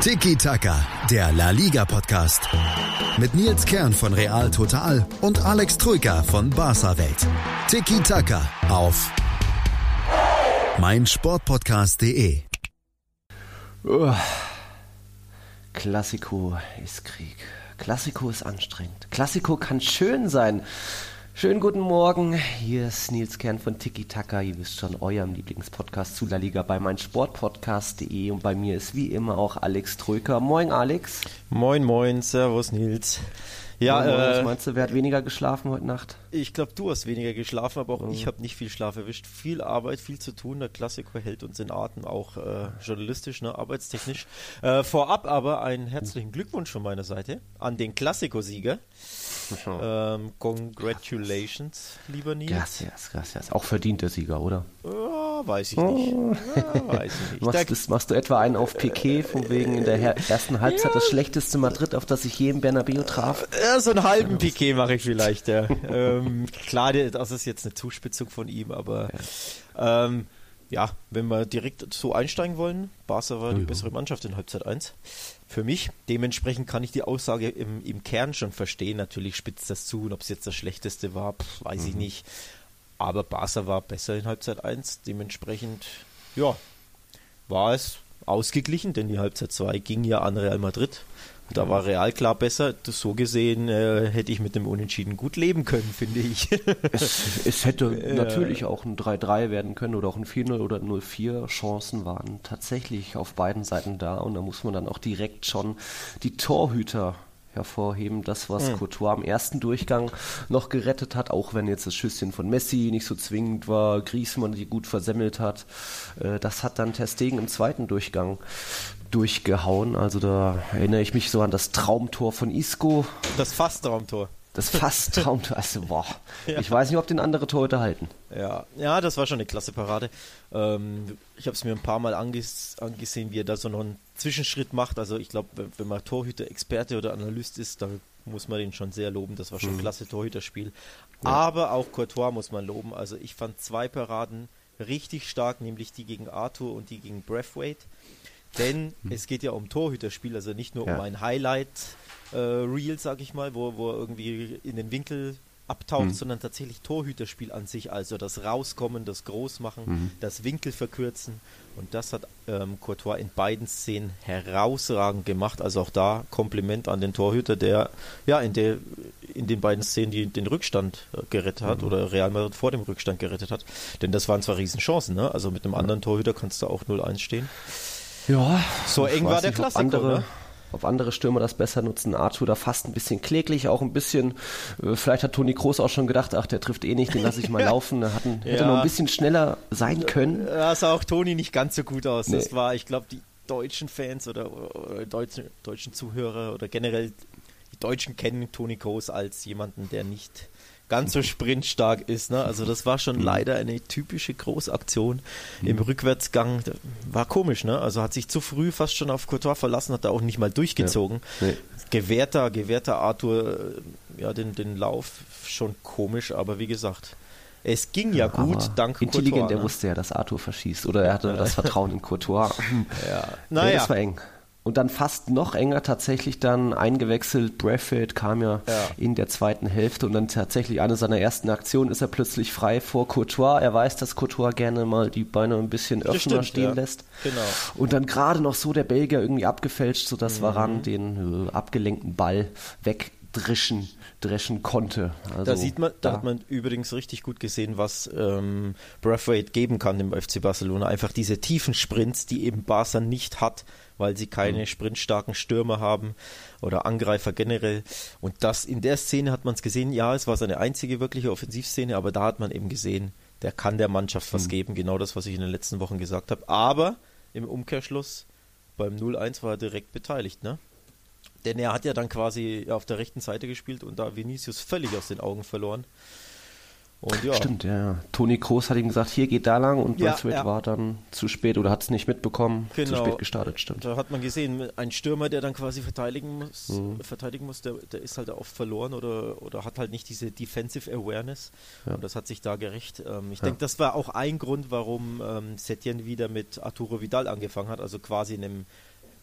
Tiki Taka, der La Liga Podcast. Mit Nils Kern von Real Total und Alex Troika von Barca Welt. Tiki Taka auf meinsportpodcast.de. Oh. Klassiko ist Krieg. Klassiko ist anstrengend. Klassiko kann schön sein. Schönen guten Morgen, hier ist Nils Kern von Tiki Taka, ihr wisst schon, eurem Lieblingspodcast zu La Liga bei meinsportpodcast.de und bei mir ist wie immer auch Alex Tröker. Moin Alex. Moin moin, servus Nils. Ja, moin, äh, was meinst du, wer hat weniger geschlafen heute Nacht? Ich glaube, du hast weniger geschlafen, aber auch mhm. ich habe nicht viel Schlaf erwischt. Viel Arbeit, viel zu tun. Der Klassiker hält uns in Atem, auch äh, journalistisch, ne, arbeitstechnisch. Äh, vorab aber einen herzlichen Glückwunsch von meiner Seite an den Klassiko-Sieger. Ähm, congratulations, lieber Nils. Gracias, gracias. Auch verdienter Sieger, oder? Ja, weiß ich nicht. Oh. Ja, weiß ich nicht. machst, das, machst, du etwa einen auf Piquet, von wegen in der ersten Halbzeit ja. das schlechteste Madrid, auf das ich je im Bernabeu traf? Ja, so einen halben Piquet mache ich vielleicht, ja. ähm, klar, das ist jetzt eine Zuspitzung von ihm, aber ähm, ja, wenn wir direkt so einsteigen wollen, Barca war die bessere Mannschaft in Halbzeit 1 für mich. Dementsprechend kann ich die Aussage im, im Kern schon verstehen. Natürlich spitzt das zu und ob es jetzt das Schlechteste war, pff, weiß mhm. ich nicht. Aber Barca war besser in Halbzeit 1. Dementsprechend, ja, war es ausgeglichen, denn die Halbzeit 2 ging ja an Real Madrid. Da war Real klar besser. So gesehen äh, hätte ich mit dem Unentschieden gut leben können, finde ich. es, es, hätte äh, natürlich auch ein 3-3 werden können oder auch ein 4-0 oder 0-4. Chancen waren tatsächlich auf beiden Seiten da und da muss man dann auch direkt schon die Torhüter hervorheben. Das, was mhm. Courtois am ersten Durchgang noch gerettet hat, auch wenn jetzt das Schüsschen von Messi nicht so zwingend war, Griezmann die gut versemmelt hat, äh, das hat dann Testegen im zweiten Durchgang durchgehauen. Also da erinnere ich mich so an das Traumtor von Isco. Das Fast-Traumtor. Das Fast-Traumtor. Also, boah. Ja. Ich weiß nicht, ob den andere Torhüter halten. Ja, ja, das war schon eine klasse Parade. Ähm, ich habe es mir ein paar Mal anges angesehen, wie er da so noch einen Zwischenschritt macht. Also ich glaube, wenn, wenn man Torhüter, Experte oder Analyst ist, da muss man den schon sehr loben. Das war schon ein mhm. klasse Torhüterspiel. Ja. Aber auch Courtois muss man loben. Also ich fand zwei Paraden richtig stark, nämlich die gegen Arthur und die gegen Breathwaite. Denn hm. es geht ja um Torhüterspiel, also nicht nur ja. um ein Highlight-Reel, äh, sag ich mal, wo, wo er irgendwie in den Winkel abtaucht, mhm. sondern tatsächlich Torhüterspiel an sich, also das Rauskommen, das Großmachen, mhm. das Winkel verkürzen. Und das hat ähm, Courtois in beiden Szenen herausragend gemacht. Also auch da Kompliment an den Torhüter, der ja in, der, in den beiden Szenen die, den Rückstand äh, gerettet hat mhm. oder Real Madrid vor dem Rückstand gerettet hat. Denn das waren zwar Riesenchancen, ne? Also mit einem anderen Torhüter kannst du auch 0-1 stehen. Ja, so eng war der nicht, Klassiker. Andere, ne? Ob andere Stürmer das besser nutzen. Arthur da fast ein bisschen kläglich, auch ein bisschen. Äh, vielleicht hat Toni Kroos auch schon gedacht, ach, der trifft eh nicht, den lasse ich mal laufen. Er hatten, hätte ja. noch ein bisschen schneller sein können. Da sah auch Toni nicht ganz so gut aus. Nee. Das war, ich glaube, die deutschen Fans oder, oder deutschen, deutschen Zuhörer oder generell die Deutschen kennen Toni Kroos als jemanden, der nicht ganz so sprintstark ist. Ne? Also das war schon mhm. leider eine typische Großaktion im mhm. Rückwärtsgang. War komisch, ne? Also hat sich zu früh fast schon auf Courtois verlassen, hat er auch nicht mal durchgezogen. Ja. Nee. Gewährter, gewährter Arthur, äh, ja, den, den Lauf schon komisch, aber wie gesagt, es ging ja, gut, dank Intelligent, Courtois, er ne? wusste ja, dass Arthur verschießt. Oder er hatte das Vertrauen in Courtois. ja, naja. Ja, das war eng. Und dann fast noch enger tatsächlich dann eingewechselt. Bradford kam ja, ja, in der zweiten Hälfte und dann tatsächlich eine seiner ersten Aktionen ist er plötzlich frei vor Courtois. Er weiß, dass Courtois gerne mal die Beine ein bisschen öffner stimmt, stehen ja. lässt. Genau. Und dann gerade noch so der Belgier irgendwie abgefälscht, sodass mhm. Varan den äh, abgelenkten Ball wegdrischen dreschen konnte. Also, da sieht man, da, da, hat man übrigens richtig gut gesehen, was ähm, Braithwaite geben kann im FC Barcelona. Einfach diese tiefen Sprints, die eben Barca nicht hat weil sie keine mhm. sprintstarken Stürmer haben oder Angreifer generell. Und das in der Szene hat man es gesehen, ja, es war seine einzige wirkliche Offensivszene, aber da hat man eben gesehen, der kann der Mannschaft was mhm. geben, genau das, was ich in den letzten Wochen gesagt habe. Aber im Umkehrschluss beim 0-1 war er direkt beteiligt, ne? Denn er hat ja dann quasi auf der rechten Seite gespielt und da Vinicius völlig aus den Augen verloren. Und ja. Stimmt, ja, ja. Toni Kroos hat ihm gesagt, hier geht da lang und ja, ja. war dann zu spät oder hat es nicht mitbekommen, genau. zu spät gestartet, stimmt. Da hat man gesehen, ein Stürmer, der dann quasi verteidigen muss, mhm. verteidigen muss der, der ist halt oft verloren oder, oder hat halt nicht diese Defensive Awareness. Ja. Und das hat sich da gerecht. Ähm, ich denke, das war auch ein Grund, warum ähm, Setien wieder mit Arturo Vidal angefangen hat, also quasi in einem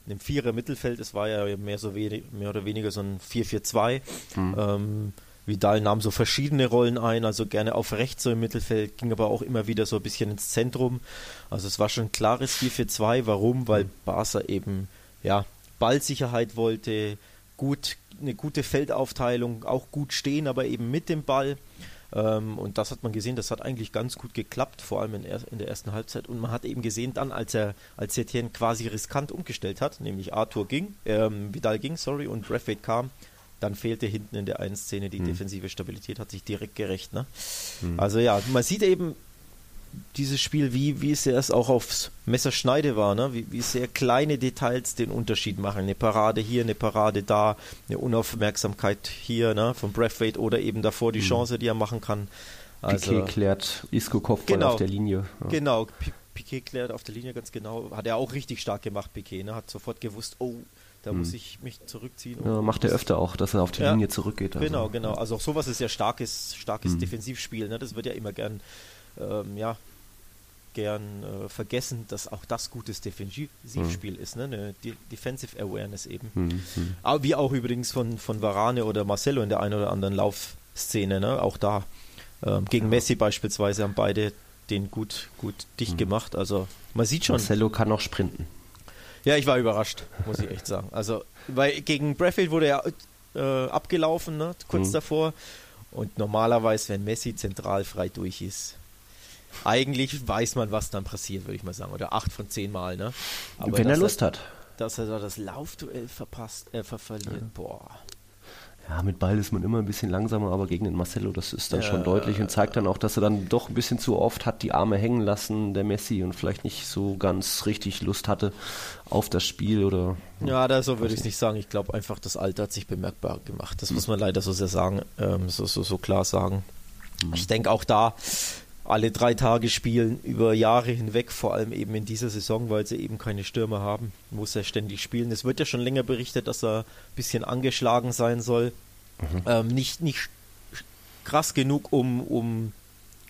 einem Vierer Mittelfeld. Es war ja mehr, so wenig, mehr oder weniger so ein 4-4-2. Mhm. Ähm, Vidal nahm so verschiedene Rollen ein, also gerne auf rechts so im Mittelfeld, ging aber auch immer wieder so ein bisschen ins Zentrum. Also es war schon ein klares 4-4-2. Warum? Weil Barca eben ja Ballsicherheit wollte, gut eine gute Feldaufteilung, auch gut stehen, aber eben mit dem Ball. Ähm, und das hat man gesehen, das hat eigentlich ganz gut geklappt, vor allem in, er, in, der ersten Halbzeit. Und man hat eben gesehen, dann, als er als Etienne quasi riskant umgestellt hat, nämlich Arthur ging, ähm, Vidal ging, sorry, und Braithwaite kam, dann fehlte hinten in der einen Szene die mhm. defensive Stabilität, hat sich direkt gerecht. Ne? Mhm. Also ja, man sieht eben, dieses Spiel, wie, wie sehr es auch aufs Messerschneide war, ne? wie, wie sehr kleine Details den Unterschied machen. Eine Parade hier, eine Parade da, eine Unaufmerksamkeit hier ne? von Braithwaite oder eben davor die mhm. Chance, die er machen kann. Also, Piquet klärt Isco Kopfball genau, auf der Linie. Ja. Genau, Piquet klärt auf der Linie ganz genau. Hat er auch richtig stark gemacht, Piquet. Ne? Hat sofort gewusst, oh, da hm. muss ich mich zurückziehen. Ja, macht er öfter auch, dass er auf die ja, Linie zurückgeht. Also. Genau, genau. Also auch sowas ist ja starkes, starkes hm. Defensivspiel. Ne? Das wird ja immer gern ähm, ja, gern äh, vergessen, dass auch das gutes Defensivspiel mhm. ist, ne? eine De Defensive Awareness eben. Mhm. Aber wie auch übrigens von, von Varane oder Marcelo in der einen oder anderen Laufszene, ne? auch da. Ähm, gegen ja. Messi beispielsweise haben beide den gut, gut dicht mhm. gemacht. Also man sieht schon. Marcelo kann noch sprinten. Ja, ich war überrascht, muss ich echt sagen. Also, weil gegen Bradfield wurde er äh, abgelaufen, ne? kurz mhm. davor. Und normalerweise, wenn Messi zentral frei durch ist, eigentlich weiß man, was dann passiert, würde ich mal sagen. Oder acht von zehn Mal, ne? Aber Wenn er Lust hat. Dass er da das Laufduell verpasst, äh, ver verliert, ja. boah. Ja, mit Ball ist man immer ein bisschen langsamer, aber gegen den Marcelo, das ist dann ja, schon deutlich und zeigt dann auch, dass er dann doch ein bisschen zu oft hat die Arme hängen lassen, der Messi, und vielleicht nicht so ganz richtig Lust hatte auf das Spiel oder. Ja, da so würde ich es nicht sagen. Ich glaube einfach, das Alter hat sich bemerkbar gemacht. Das muss man leider so sehr sagen, ähm, so, so, so klar sagen. Mhm. Ich denke auch da, alle drei Tage spielen, über Jahre hinweg, vor allem eben in dieser Saison, weil sie eben keine Stürmer haben, muss er ständig spielen. Es wird ja schon länger berichtet, dass er ein bisschen angeschlagen sein soll. Mhm. Ähm, nicht, nicht krass genug, um, um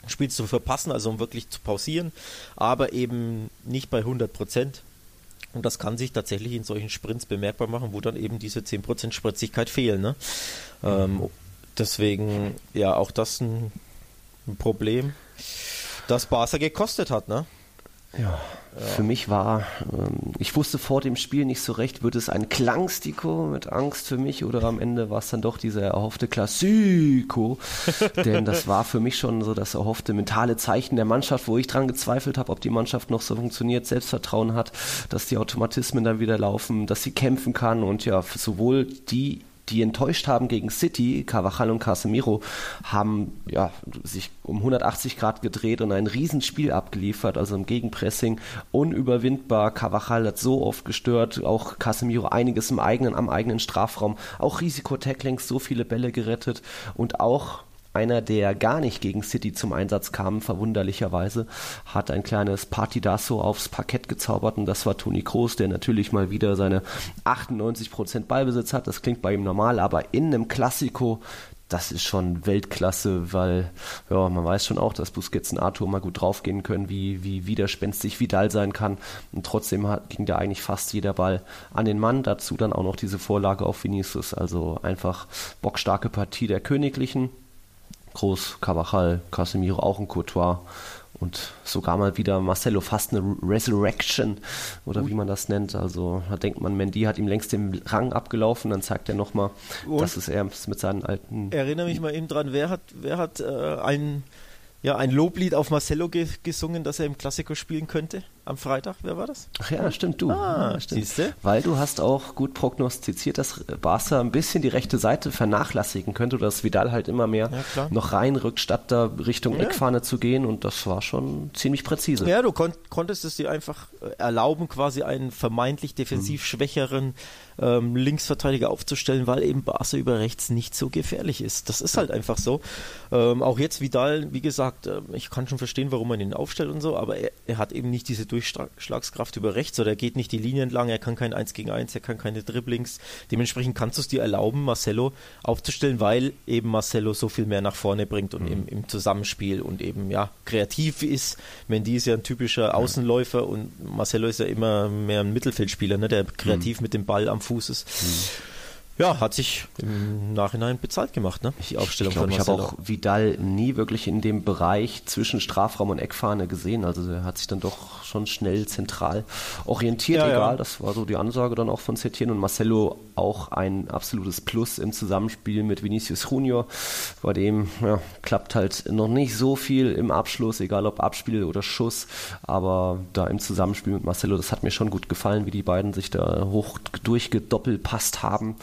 Spiel zu verpassen, also um wirklich zu pausieren, aber eben nicht bei 100 Prozent. Und das kann sich tatsächlich in solchen Sprints bemerkbar machen, wo dann eben diese 10% Spritzigkeit fehlen. Ne? Ähm, deswegen, ja, auch das ein, ein Problem das Barca gekostet hat, ne? Ja, ja, für mich war, ähm, ich wusste vor dem Spiel nicht so recht, wird es ein Klangstiko mit Angst für mich oder am Ende war es dann doch dieser erhoffte Klassiko, denn das war für mich schon so das erhoffte mentale Zeichen der Mannschaft, wo ich dran gezweifelt habe, ob die Mannschaft noch so funktioniert, Selbstvertrauen hat, dass die Automatismen dann wieder laufen, dass sie kämpfen kann und ja, sowohl die die enttäuscht haben gegen City, Carvajal und Casemiro, haben ja, sich um 180 Grad gedreht und ein Riesenspiel abgeliefert, also im Gegenpressing unüberwindbar. Carvajal hat so oft gestört, auch Casemiro einiges im eigenen, am eigenen Strafraum, auch Risikotacklings, so viele Bälle gerettet und auch einer, der gar nicht gegen City zum Einsatz kam, verwunderlicherweise, hat ein kleines Partidasso aufs Parkett gezaubert und das war Toni Kroos, der natürlich mal wieder seine 98% Ballbesitz hat. Das klingt bei ihm normal, aber in einem Klassiko das ist schon Weltklasse, weil ja, man weiß schon auch, dass Busquets und Arthur mal gut draufgehen können, wie, wie widerspenstig Vidal sein kann. Und trotzdem hat, ging da eigentlich fast jeder Ball an den Mann. Dazu dann auch noch diese Vorlage auf Vinicius. Also einfach bockstarke Partie der Königlichen. Groß, Carvajal, Casemiro auch ein Courtois und sogar mal wieder Marcelo fast eine Resurrection oder wie man das nennt. Also da denkt man, Mendy hat ihm längst den Rang abgelaufen, dann zeigt er nochmal, dass es er mit seinen alten. Erinnere mich mal eben dran, wer hat, wer hat äh, ein, ja, ein Loblied auf Marcelo ge gesungen, dass er im Klassiker spielen könnte? Am Freitag. Wer war das? Ach ja, stimmt, du. Ah, stimmt. Siehste? Weil du hast auch gut prognostiziert, dass Barca ein bisschen die rechte Seite vernachlässigen könnte oder dass Vidal halt immer mehr ja, noch reinrückt, statt da Richtung ja. Eckfahne zu gehen und das war schon ziemlich präzise. Ja, du kon konntest es dir einfach äh, erlauben, quasi einen vermeintlich defensiv mhm. schwächeren ähm, Linksverteidiger aufzustellen, weil eben Barca über rechts nicht so gefährlich ist. Das ist halt einfach so. Ähm, auch jetzt Vidal, wie gesagt, äh, ich kann schon verstehen, warum man ihn aufstellt und so, aber er, er hat eben nicht diese Durchschlagskraft über rechts oder er geht nicht die Linie entlang, er kann kein 1 gegen 1, er kann keine Dribblings. Dementsprechend kannst du es dir erlauben, Marcelo aufzustellen, weil eben Marcelo so viel mehr nach vorne bringt und mhm. im, im, Zusammenspiel und eben ja kreativ ist. Mendy ist ja ein typischer Außenläufer und Marcelo ist ja immer mehr ein Mittelfeldspieler, ne, der kreativ mhm. mit dem Ball am Fuß ist. Mhm ja, hat sich im Nachhinein bezahlt gemacht, ne? Die Aufstellung ich glaub, von Marcelo. Ich habe auch Vidal nie wirklich in dem Bereich zwischen Strafraum und Eckfahne gesehen. Also er hat sich dann doch schon schnell zentral orientiert, ja, egal. Ja. Das war so die Ansage dann auch von Setien und Marcelo auch ein absolutes Plus im Zusammenspiel mit Vinicius Junior. Bei dem ja, klappt halt noch nicht so viel im Abschluss, egal ob Abspiel oder Schuss. Aber da im Zusammenspiel mit Marcelo, das hat mir schon gut gefallen, wie die beiden sich da hoch durchgedoppelpasst haben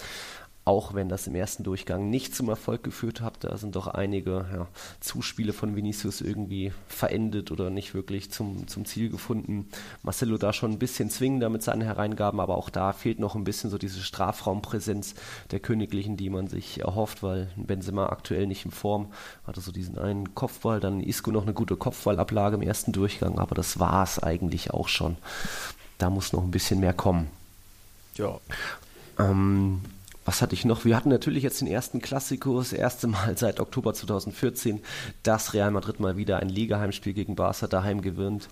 auch wenn das im ersten Durchgang nicht zum Erfolg geführt hat. Da sind doch einige ja, Zuspiele von Vinicius irgendwie verendet oder nicht wirklich zum, zum Ziel gefunden. Marcelo da schon ein bisschen zwingender mit seinen Hereingaben, aber auch da fehlt noch ein bisschen so diese Strafraumpräsenz der Königlichen, die man sich erhofft, weil Benzema aktuell nicht in Form hatte so diesen einen Kopfball, dann Isco noch eine gute Kopfballablage im ersten Durchgang, aber das war es eigentlich auch schon. Da muss noch ein bisschen mehr kommen. Ja. Ähm, was hatte ich noch? Wir hatten natürlich jetzt den ersten Klassiko, das erste Mal seit Oktober 2014, dass Real Madrid mal wieder ein Ligaheimspiel gegen Barca daheim gewinnt.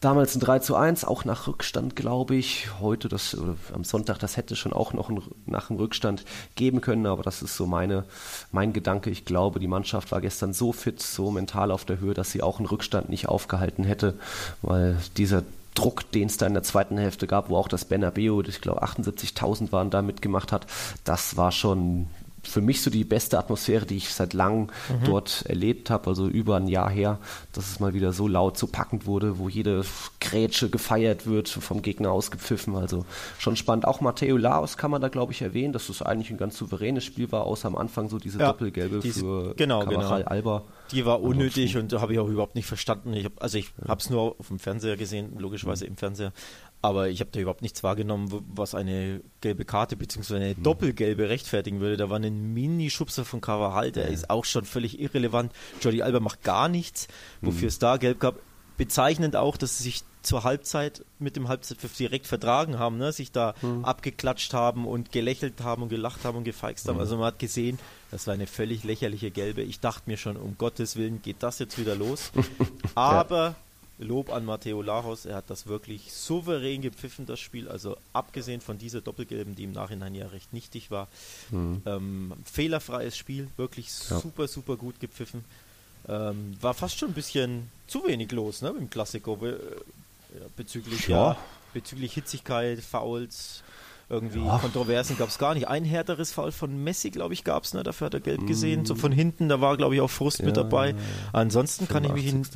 Damals ein 3 zu 1, auch nach Rückstand, glaube ich. Heute, das, am Sonntag, das hätte schon auch noch ein, nach dem Rückstand geben können, aber das ist so meine, mein Gedanke. Ich glaube, die Mannschaft war gestern so fit, so mental auf der Höhe, dass sie auch einen Rückstand nicht aufgehalten hätte, weil dieser Druck, den es da in der zweiten Hälfte gab, wo auch das Bernabeu, ich glaube 78.000 waren da mitgemacht hat, das war schon für mich so die beste Atmosphäre, die ich seit langem mhm. dort erlebt habe, also über ein Jahr her, dass es mal wieder so laut, so packend wurde, wo jede Grätsche gefeiert wird, vom Gegner ausgepfiffen, also schon spannend. Auch Matteo Laos kann man da, glaube ich, erwähnen, dass es eigentlich ein ganz souveränes Spiel war, außer am Anfang so diese ja, Doppelgelbe diese, für genau, genau. Alba. Die war unnötig und habe ich auch überhaupt nicht verstanden. Ich hab, also ich ja. habe es nur auf dem Fernseher gesehen, logischerweise mhm. im Fernseher. Aber ich habe da überhaupt nichts wahrgenommen, was eine gelbe Karte bzw. eine mhm. doppelgelbe rechtfertigen würde. Da war ein Mini-Schubser von Carvajal, der ja. ist auch schon völlig irrelevant. Jordi Alba macht gar nichts, wofür mhm. es da gelb gab. Bezeichnend auch, dass sie sich zur Halbzeit mit dem Halbzeitpfiff direkt vertragen haben, ne? sich da mhm. abgeklatscht haben und gelächelt haben und gelacht haben und gefeixt haben. Mhm. Also man hat gesehen, das war eine völlig lächerliche gelbe. Ich dachte mir schon, um Gottes Willen geht das jetzt wieder los. Aber Lob an Matteo Lajos, er hat das wirklich souverän gepfiffen, das Spiel. Also abgesehen von dieser Doppelgelben, die im Nachhinein ja recht nichtig war. Mhm. Ähm, fehlerfreies Spiel, wirklich ja. super, super gut gepfiffen. Ähm, war fast schon ein bisschen zu wenig los ne, im Klassiko be äh, bezüglich, ja. ja. bezüglich Hitzigkeit, Fouls. Irgendwie ja. Kontroversen gab es gar nicht. Ein härteres Foul von Messi, glaube ich, gab es, ne? Dafür hat er gelb gesehen. Mm. So von hinten, da war, glaube ich, auch Frust mit dabei. Ansonsten kann ich mich in,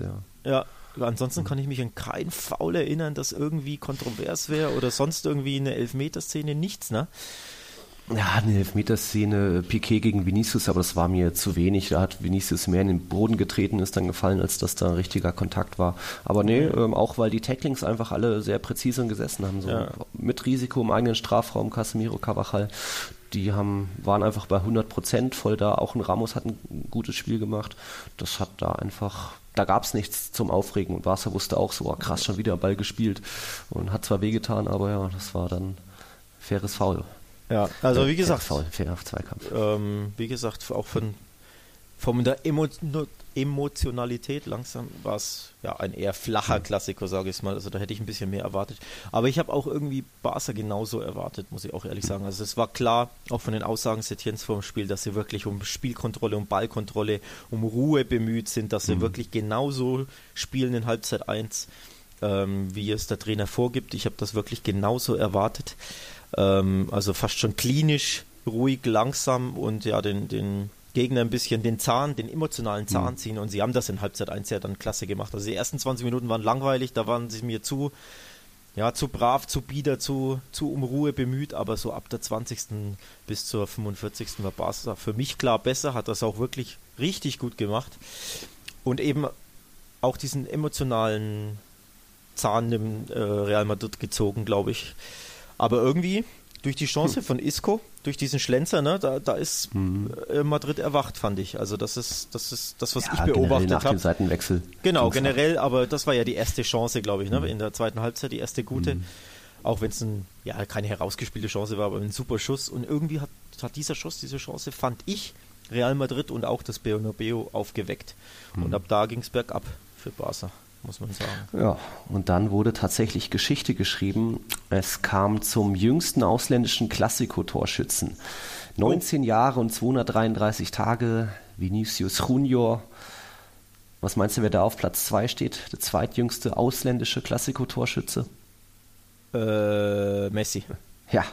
ja, Ansonsten kann ich mich an keinen Foul erinnern, das irgendwie kontrovers wäre oder sonst irgendwie eine Elfmeterszene, nichts, ne? Ja, eine Elfmeterszene, Piquet gegen Vinicius, aber das war mir zu wenig. Da hat Vinicius mehr in den Boden getreten, ist dann gefallen, als dass da ein richtiger Kontakt war. Aber nee, ähm, auch weil die Tacklings einfach alle sehr präzise gesessen haben. So ja. Mit Risiko im eigenen Strafraum, Casemiro, Cavachal, die haben, waren einfach bei 100 Prozent voll da. Auch ein Ramos hat ein gutes Spiel gemacht. Das hat da einfach da gab es nichts zum Aufregen und Barca wusste auch so, oh, krass, schon wieder Ball gespielt und hat zwar wehgetan, aber ja, das war dann faires Foul. Ja, also wie gesagt, Foul, fairer Zweikampf. Ähm, wie gesagt, auch von, von der Emo Emotionalität langsam war es ja ein eher flacher Klassiker, sage ich mal. Also da hätte ich ein bisschen mehr erwartet. Aber ich habe auch irgendwie Barca genauso erwartet, muss ich auch ehrlich sagen. Also es war klar, auch von den Aussagen Setiens vor dem Spiel, dass sie wirklich um Spielkontrolle, um Ballkontrolle, um Ruhe bemüht sind, dass sie mhm. wirklich genauso spielen in Halbzeit 1, ähm, wie es der Trainer vorgibt. Ich habe das wirklich genauso erwartet. Ähm, also fast schon klinisch, ruhig, langsam und ja, den, den Gegner ein bisschen den Zahn, den emotionalen Zahn mhm. ziehen und sie haben das in Halbzeit 1 ja dann klasse gemacht. Also die ersten 20 Minuten waren langweilig, da waren sie mir zu, ja, zu brav, zu bieder, zu, zu um Ruhe bemüht, aber so ab der 20. bis zur 45. war Barca für mich klar besser, hat das auch wirklich richtig gut gemacht und eben auch diesen emotionalen Zahn im äh, Real Madrid gezogen, glaube ich. Aber irgendwie durch die Chance hm. von Isco, durch diesen Schlenzer, ne, da, da ist hm. Äh, Madrid erwacht, fand ich. Also das ist das ist das, was ja, ich beobachtet habe. Nach dem Seitenwechsel. Genau, generell, aber das war ja die erste Chance, glaube ich, ne, hm. in der zweiten Halbzeit, die erste gute. Hm. Auch wenn es ja, keine herausgespielte Chance war, aber ein super Schuss. Und irgendwie hat, hat dieser Schuss, diese Chance, fand ich, Real Madrid und auch das Bernabeu aufgeweckt. Und hm. ab da ging es bergab für Barca muss man sagen. Ja, und dann wurde tatsächlich Geschichte geschrieben. Es kam zum jüngsten ausländischen Klassiko-Torschützen. 19 oh. Jahre und 233 Tage, Vinicius Junior. Was meinst du, wer da auf Platz 2 steht? Der zweitjüngste ausländische Klassiko-Torschütze? Äh, Messi. Ja,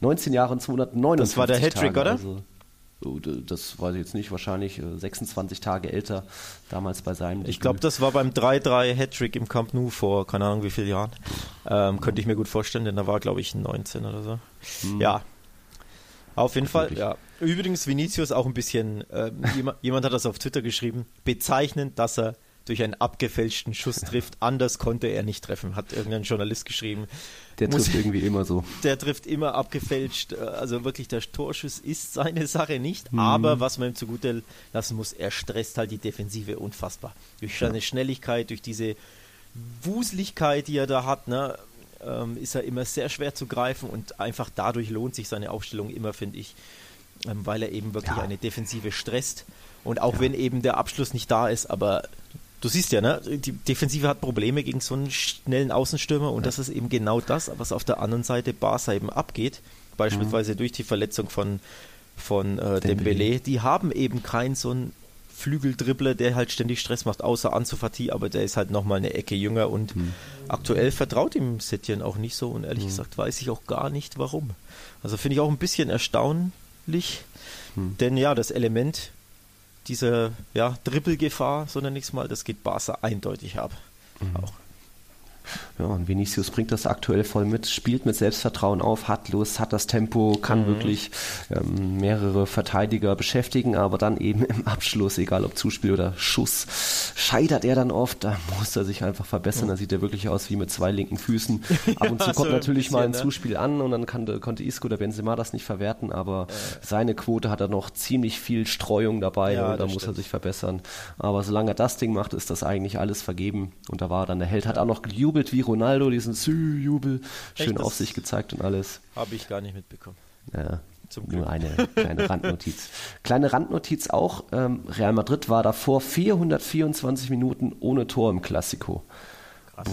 19 Jahre und 259 Das war der Hattrick, oder? Also das weiß ich jetzt nicht, wahrscheinlich 26 äh, Tage älter, damals bei seinem Ich glaube, das war beim 3-3 Hattrick im Camp Nou vor keine Ahnung wie vielen Jahren. Ähm, könnte ich mir gut vorstellen, denn da war, glaube ich, 19 oder so. Hm. Ja, auf jeden Fall, ja. Übrigens, Vinicius auch ein bisschen, äh, jemand, jemand, hat das auf Twitter geschrieben, bezeichnend, dass er durch einen abgefälschten Schuss trifft. Anders konnte er nicht treffen, hat irgendein Journalist geschrieben. Der Muss, trifft irgendwie immer so. Der trifft immer abgefälscht. Also wirklich, der Torschuss ist seine Sache nicht. Mhm. Aber was man ihm zugute lassen muss, er stresst halt die Defensive unfassbar. Durch seine ja. Schnelligkeit, durch diese Wuseligkeit, die er da hat, ne, ähm, ist er immer sehr schwer zu greifen und einfach dadurch lohnt sich seine Aufstellung immer, finde ich, ähm, weil er eben wirklich ja. eine Defensive stresst. Und auch ja. wenn eben der Abschluss nicht da ist, aber du siehst ja, ne, die Defensive hat Probleme gegen so einen schnellen Außenstürmer und ja. das ist eben genau das, was auf der anderen Seite Barca eben abgeht, beispielsweise mhm. durch die Verletzung von, von äh, Dembele. Die haben eben keinen so einen Flügeldribbler, der halt ständig Stress macht, außer Anzufati, aber der ist halt nochmal eine Ecke jünger und mhm. aktuell vertraut ihm Setien auch nicht so und ehrlich mhm. gesagt weiß ich auch gar nicht warum. Also finde ich auch ein bisschen erstaunlich, mhm. denn ja, das Element diese ja, Dribbelgefahr, so nenne ich es mal, das geht Barca eindeutig ab. Mhm. Auch. Ja, und Vinicius bringt das aktuell voll mit, spielt mit Selbstvertrauen auf, hat Lust, hat das Tempo, kann mhm. wirklich ähm, mehrere Verteidiger beschäftigen, aber dann eben im Abschluss, egal ob Zuspiel oder Schuss, scheitert er dann oft. Da muss er sich einfach verbessern. Mhm. Da sieht er wirklich aus wie mit zwei linken Füßen. Ab und zu kommt so natürlich ein bisschen, mal ein ne? Zuspiel an und dann kann, konnte Isco oder Benzema das nicht verwerten, aber äh. seine Quote hat er noch ziemlich viel Streuung dabei ja, und da muss stimmt. er sich verbessern. Aber solange er das Ding macht, ist das eigentlich alles vergeben und da war dann der Held, hat auch noch gejubelt gejubelt wie Ronaldo, diesen Sü-Jubel, schön auf sich gezeigt und alles. Habe ich gar nicht mitbekommen. Ja, nur eine kleine Randnotiz. Kleine Randnotiz auch, ähm, Real Madrid war davor 424 Minuten ohne Tor im Klassiko. Krass.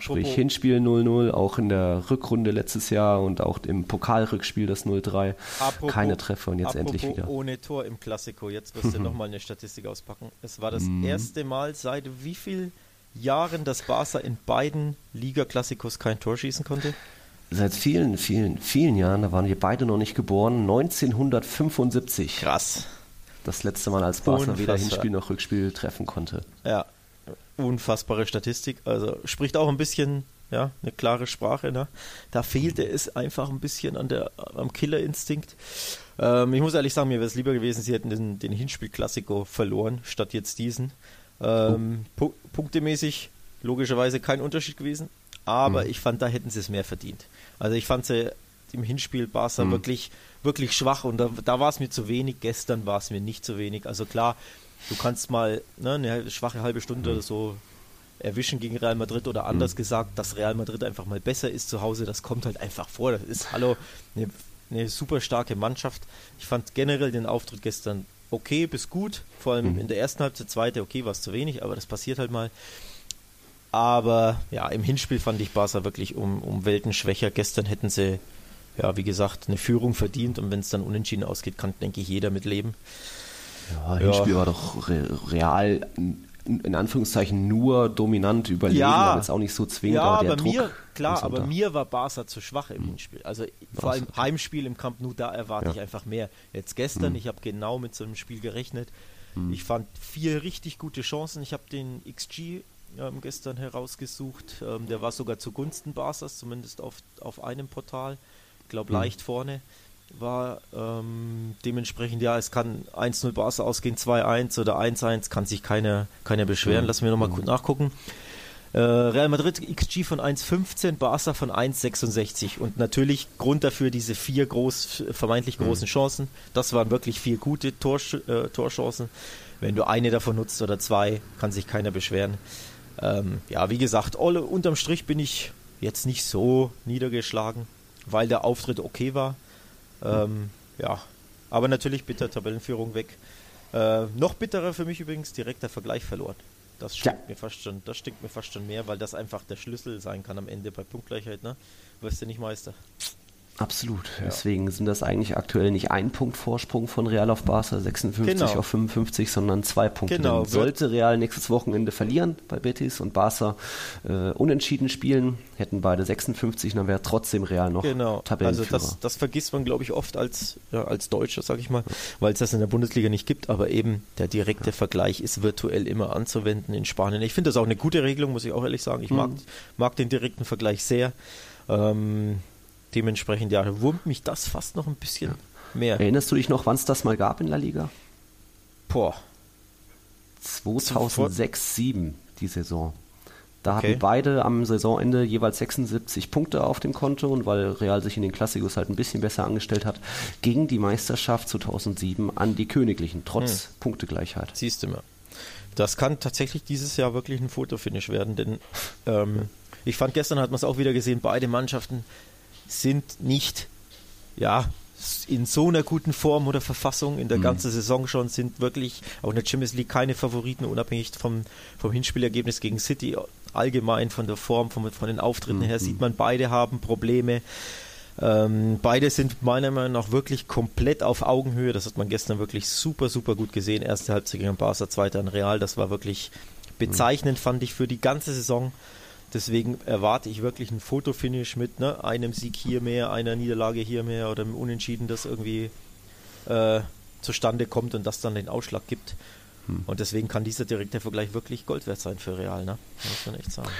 Sprich Hinspiel 0-0, auch in der Rückrunde letztes Jahr und auch im Pokalrückspiel das 0-3. Keine Treffer und jetzt endlich wieder. ohne Tor im Klassiko. Jetzt wirst du nochmal eine Statistik auspacken. Es war das mhm. erste Mal seit wie viel Jahren, dass Barca in beiden Liga-Klassikos kein Tor schießen konnte? Seit vielen, vielen, vielen Jahren, da waren wir beide noch nicht geboren, 1975. Krass. Das letzte Mal, als Barca Unfassbar. weder Hinspiel noch Rückspiel treffen konnte. Ja, unfassbare Statistik. Also spricht auch ein bisschen, ja, eine klare Sprache. Ne? Da fehlte es einfach ein bisschen an der, am Killerinstinkt. Ähm, ich muss ehrlich sagen, mir wäre es lieber gewesen, sie hätten den, den Hinspiel-Klassiko verloren, statt jetzt diesen. Ähm, pu punktemäßig logischerweise kein Unterschied gewesen, aber mhm. ich fand, da hätten sie es mehr verdient. Also ich fand sie im Hinspiel Barca mhm. wirklich, wirklich schwach und da, da war es mir zu wenig. Gestern war es mir nicht zu wenig. Also klar, du kannst mal ne, eine schwache halbe Stunde mhm. oder so erwischen gegen Real Madrid oder anders mhm. gesagt, dass Real Madrid einfach mal besser ist zu Hause. Das kommt halt einfach vor. Das ist, hallo, eine, eine super starke Mannschaft. Ich fand generell den Auftritt gestern okay bis gut, vor allem mhm. in der ersten Halbzeit, zweite okay, war es zu wenig, aber das passiert halt mal. Aber ja, im Hinspiel fand ich Barca wirklich um, um Welten schwächer. Gestern hätten sie, ja, wie gesagt, eine Führung verdient und wenn es dann unentschieden ausgeht, kann, denke ich, jeder mitleben. Ja, Hinspiel ja. war doch real in Anführungszeichen nur dominant überlegen, ja, aber jetzt auch nicht so zwingend. Ja, aber, aber mir, klar, aber mir war Barca zu schwach im mhm. Hinspiel. Also vor allem Heimspiel im Camp Nou, da erwarte ja. ich einfach mehr. Jetzt gestern, mhm. ich habe genau mit so einem Spiel gerechnet. Mhm. Ich fand vier richtig gute Chancen. Ich habe den XG ähm, gestern herausgesucht. Ähm, der war sogar zugunsten Barca's, zumindest auf, auf einem Portal. Ich glaube, mhm. leicht vorne war ähm, dementsprechend, ja, es kann 1-0 Barca ausgehen, 2-1 oder 1-1, kann sich keiner, keiner beschweren. Mhm. Lassen wir nochmal mhm. nachgucken. Äh, Real Madrid XG von 1,15, Barca von 1,66 und natürlich Grund dafür diese vier groß, vermeintlich mhm. großen mhm. Chancen. Das waren wirklich vier gute Tor, äh, Torchancen. Wenn du eine davon nutzt oder zwei, kann sich keiner beschweren. Ähm, ja, wie gesagt, alle, unterm Strich bin ich jetzt nicht so niedergeschlagen, weil der Auftritt okay war. Ähm, ja, aber natürlich bitter Tabellenführung weg. Äh, noch bitterer für mich übrigens direkter Vergleich verloren. Das stinkt, ja. mir fast schon, das stinkt mir fast schon mehr, weil das einfach der Schlüssel sein kann am Ende bei Punktgleichheit. Ne? Wirst du nicht Meister. Absolut. Ja. Deswegen sind das eigentlich aktuell nicht ein Punkt Vorsprung von Real auf Barca, 56 genau. auf 55, sondern zwei Punkte. Genau. Sollte Real nächstes Wochenende verlieren bei Betis und Barca äh, unentschieden spielen, hätten beide 56, dann wäre trotzdem Real noch genau. Tabellenführer. Also das, das vergisst man, glaube ich, oft als, ja, als Deutscher, sage ich mal, weil es das in der Bundesliga nicht gibt, aber eben der direkte ja. Vergleich ist virtuell immer anzuwenden in Spanien. Ich finde das auch eine gute Regelung, muss ich auch ehrlich sagen. Ich mhm. mag, mag den direkten Vergleich sehr. Ähm, dementsprechend, ja, wurmt mich das fast noch ein bisschen ja. mehr. Erinnerst du dich noch, wann es das mal gab in La Liga? Boah. 2006, 2007 die Saison. Da okay. hatten beide am Saisonende jeweils 76 Punkte auf dem Konto und weil Real sich in den Klassikos halt ein bisschen besser angestellt hat, ging die Meisterschaft 2007 an die Königlichen, trotz hm. Punktegleichheit. Siehst du mal. Das kann tatsächlich dieses Jahr wirklich ein Fotofinish werden, denn ähm, ich fand gestern hat man es auch wieder gesehen, beide Mannschaften sind nicht, ja, in so einer guten Form oder Verfassung in der mhm. ganzen Saison schon, sind wirklich auch in der Champions League keine Favoriten, unabhängig vom, vom Hinspielergebnis gegen City. Allgemein von der Form, von, von den Auftritten mhm. her sieht man, beide haben Probleme. Ähm, beide sind meiner Meinung nach wirklich komplett auf Augenhöhe. Das hat man gestern wirklich super, super gut gesehen. Erste Halbzeit gegen Barca, zweite an Real. Das war wirklich bezeichnend, fand ich, für die ganze Saison. Deswegen erwarte ich wirklich ein Fotofinish mit ne, einem Sieg hier mehr, einer Niederlage hier mehr oder einem Unentschieden, das irgendwie äh, zustande kommt und das dann den Ausschlag gibt. Hm. Und deswegen kann dieser direkte Vergleich wirklich Gold wert sein für Real, ne? muss man echt sagen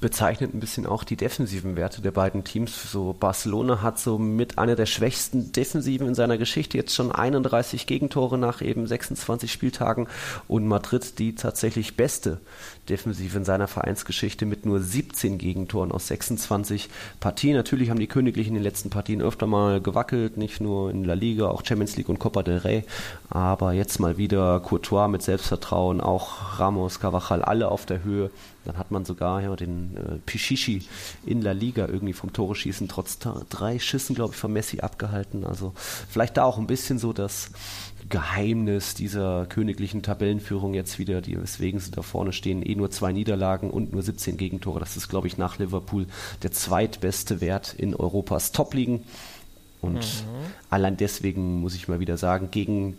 bezeichnet ein bisschen auch die defensiven Werte der beiden Teams. So Barcelona hat so mit einer der schwächsten Defensiven in seiner Geschichte jetzt schon 31 Gegentore nach eben 26 Spieltagen und Madrid die tatsächlich beste Defensive in seiner Vereinsgeschichte mit nur 17 Gegentoren aus 26 Partien. Natürlich haben die Königlichen in den letzten Partien öfter mal gewackelt, nicht nur in La Liga, auch Champions League und Copa del Rey, aber jetzt mal wieder Courtois mit Selbstvertrauen, auch Ramos, Cavachal, alle auf der Höhe dann hat man sogar ja, den äh, Pichichi in La Liga irgendwie vom Tore schießen trotz drei Schüssen, glaube ich, von Messi abgehalten. Also vielleicht da auch ein bisschen so das Geheimnis dieser königlichen Tabellenführung jetzt wieder, die, weswegen sie da vorne stehen, eh nur zwei Niederlagen und nur 17 Gegentore. Das ist, glaube ich, nach Liverpool der zweitbeste Wert in Europas Top-Ligen. Und mhm. allein deswegen muss ich mal wieder sagen, gegen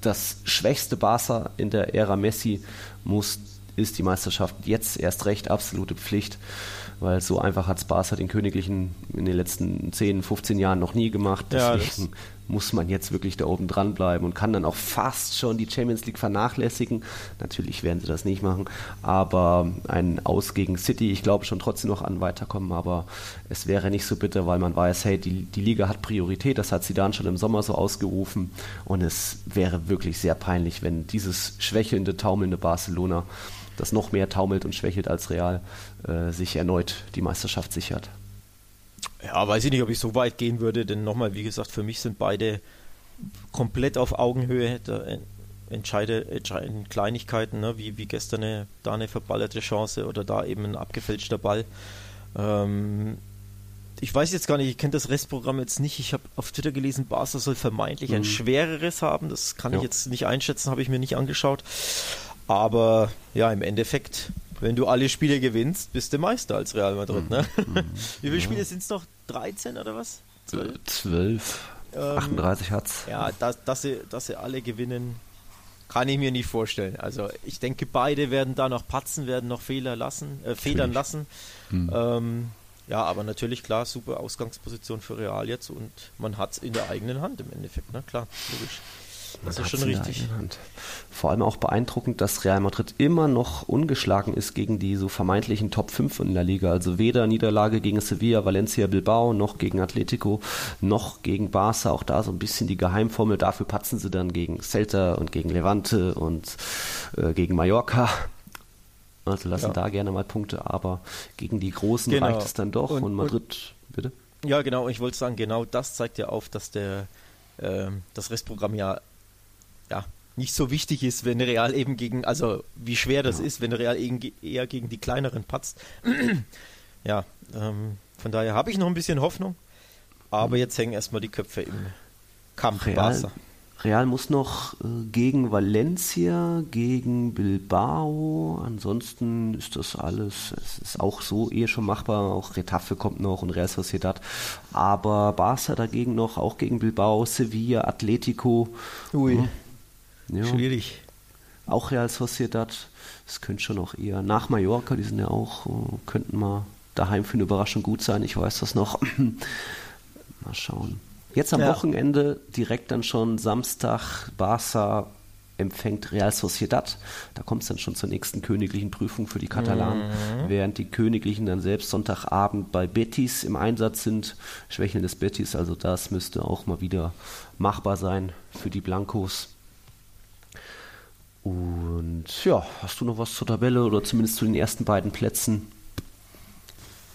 das schwächste Barca in der Ära Messi muss ist die Meisterschaft jetzt erst recht absolute Pflicht, weil so einfach hat Barca den Königlichen in den letzten 10, 15 Jahren noch nie gemacht. Deswegen ja, muss man jetzt wirklich da oben dran bleiben und kann dann auch fast schon die Champions League vernachlässigen. Natürlich werden sie das nicht machen, aber ein Aus gegen City, ich glaube schon trotzdem noch an weiterkommen, aber es wäre nicht so bitter, weil man weiß, hey, die, die Liga hat Priorität, das hat sie dann schon im Sommer so ausgerufen und es wäre wirklich sehr peinlich, wenn dieses schwächelnde, taumelnde Barcelona das noch mehr taumelt und schwächelt als Real, äh, sich erneut die Meisterschaft sichert. Ja, weiß ich nicht, ob ich so weit gehen würde, denn nochmal, wie gesagt, für mich sind beide komplett auf Augenhöhe. Da entscheide, entscheiden Kleinigkeiten, ne? wie, wie gestern eine, da eine verballerte Chance oder da eben ein abgefälschter Ball. Ähm, ich weiß jetzt gar nicht, ich kenne das Restprogramm jetzt nicht. Ich habe auf Twitter gelesen, Barca soll vermeintlich mhm. ein schwereres haben. Das kann ja. ich jetzt nicht einschätzen, habe ich mir nicht angeschaut. Aber ja, im Endeffekt, wenn du alle Spiele gewinnst, bist du Meister als Real Madrid. Ne? Mhm. Wie viele Spiele sind es noch? 13 oder was? 12. 12. Ähm, 38 hat's. Ja, dass, dass, sie, dass sie alle gewinnen, kann ich mir nicht vorstellen. Also ich denke, beide werden da noch patzen, werden noch Fehler lassen, äh, Federn lassen. Mhm. Ähm, ja, aber natürlich klar, super Ausgangsposition für Real jetzt und man hat es in der eigenen Hand im Endeffekt, ne? Klar, logisch. Das ist schon richtig. Vor allem auch beeindruckend, dass Real Madrid immer noch ungeschlagen ist gegen die so vermeintlichen Top 5 in der Liga. Also weder Niederlage gegen Sevilla, Valencia, Bilbao, noch gegen Atletico, noch gegen Barca. Auch da so ein bisschen die Geheimformel. Dafür patzen sie dann gegen Celta und gegen Levante und äh, gegen Mallorca. Also lassen ja. da gerne mal Punkte, aber gegen die Großen genau. reicht es dann doch. Und, und Madrid, und, bitte? Ja, genau. Ich wollte sagen, genau das zeigt ja auf, dass der äh, das Restprogramm ja, ja nicht so wichtig ist, wenn Real eben gegen, also wie schwer das ja. ist, wenn Real eher gegen die kleineren patzt. ja, ähm, von daher habe ich noch ein bisschen Hoffnung, aber jetzt hängen erstmal die Köpfe im Kampf Real, Barca. Real muss noch äh, gegen Valencia, gegen Bilbao. Ansonsten ist das alles, es ist auch so eh schon machbar. Auch Retafe kommt noch und Real Sociedad. Aber Barca dagegen noch, auch gegen Bilbao, Sevilla, Atletico. Ui. Hm. Ja. Schwierig. Auch Real Sociedad. Das könnte schon auch eher nach Mallorca, die sind ja auch, äh, könnten mal daheim für eine Überraschung gut sein. Ich weiß das noch. mal schauen. Jetzt am ja. Wochenende direkt dann schon Samstag Barca empfängt Real Sociedad. Da kommt es dann schon zur nächsten königlichen Prüfung für die Katalanen, mhm. während die Königlichen dann selbst Sonntagabend bei Betis im Einsatz sind. Schwächelndes Betis, also das müsste auch mal wieder machbar sein für die Blancos. Und ja, hast du noch was zur Tabelle oder zumindest zu den ersten beiden Plätzen?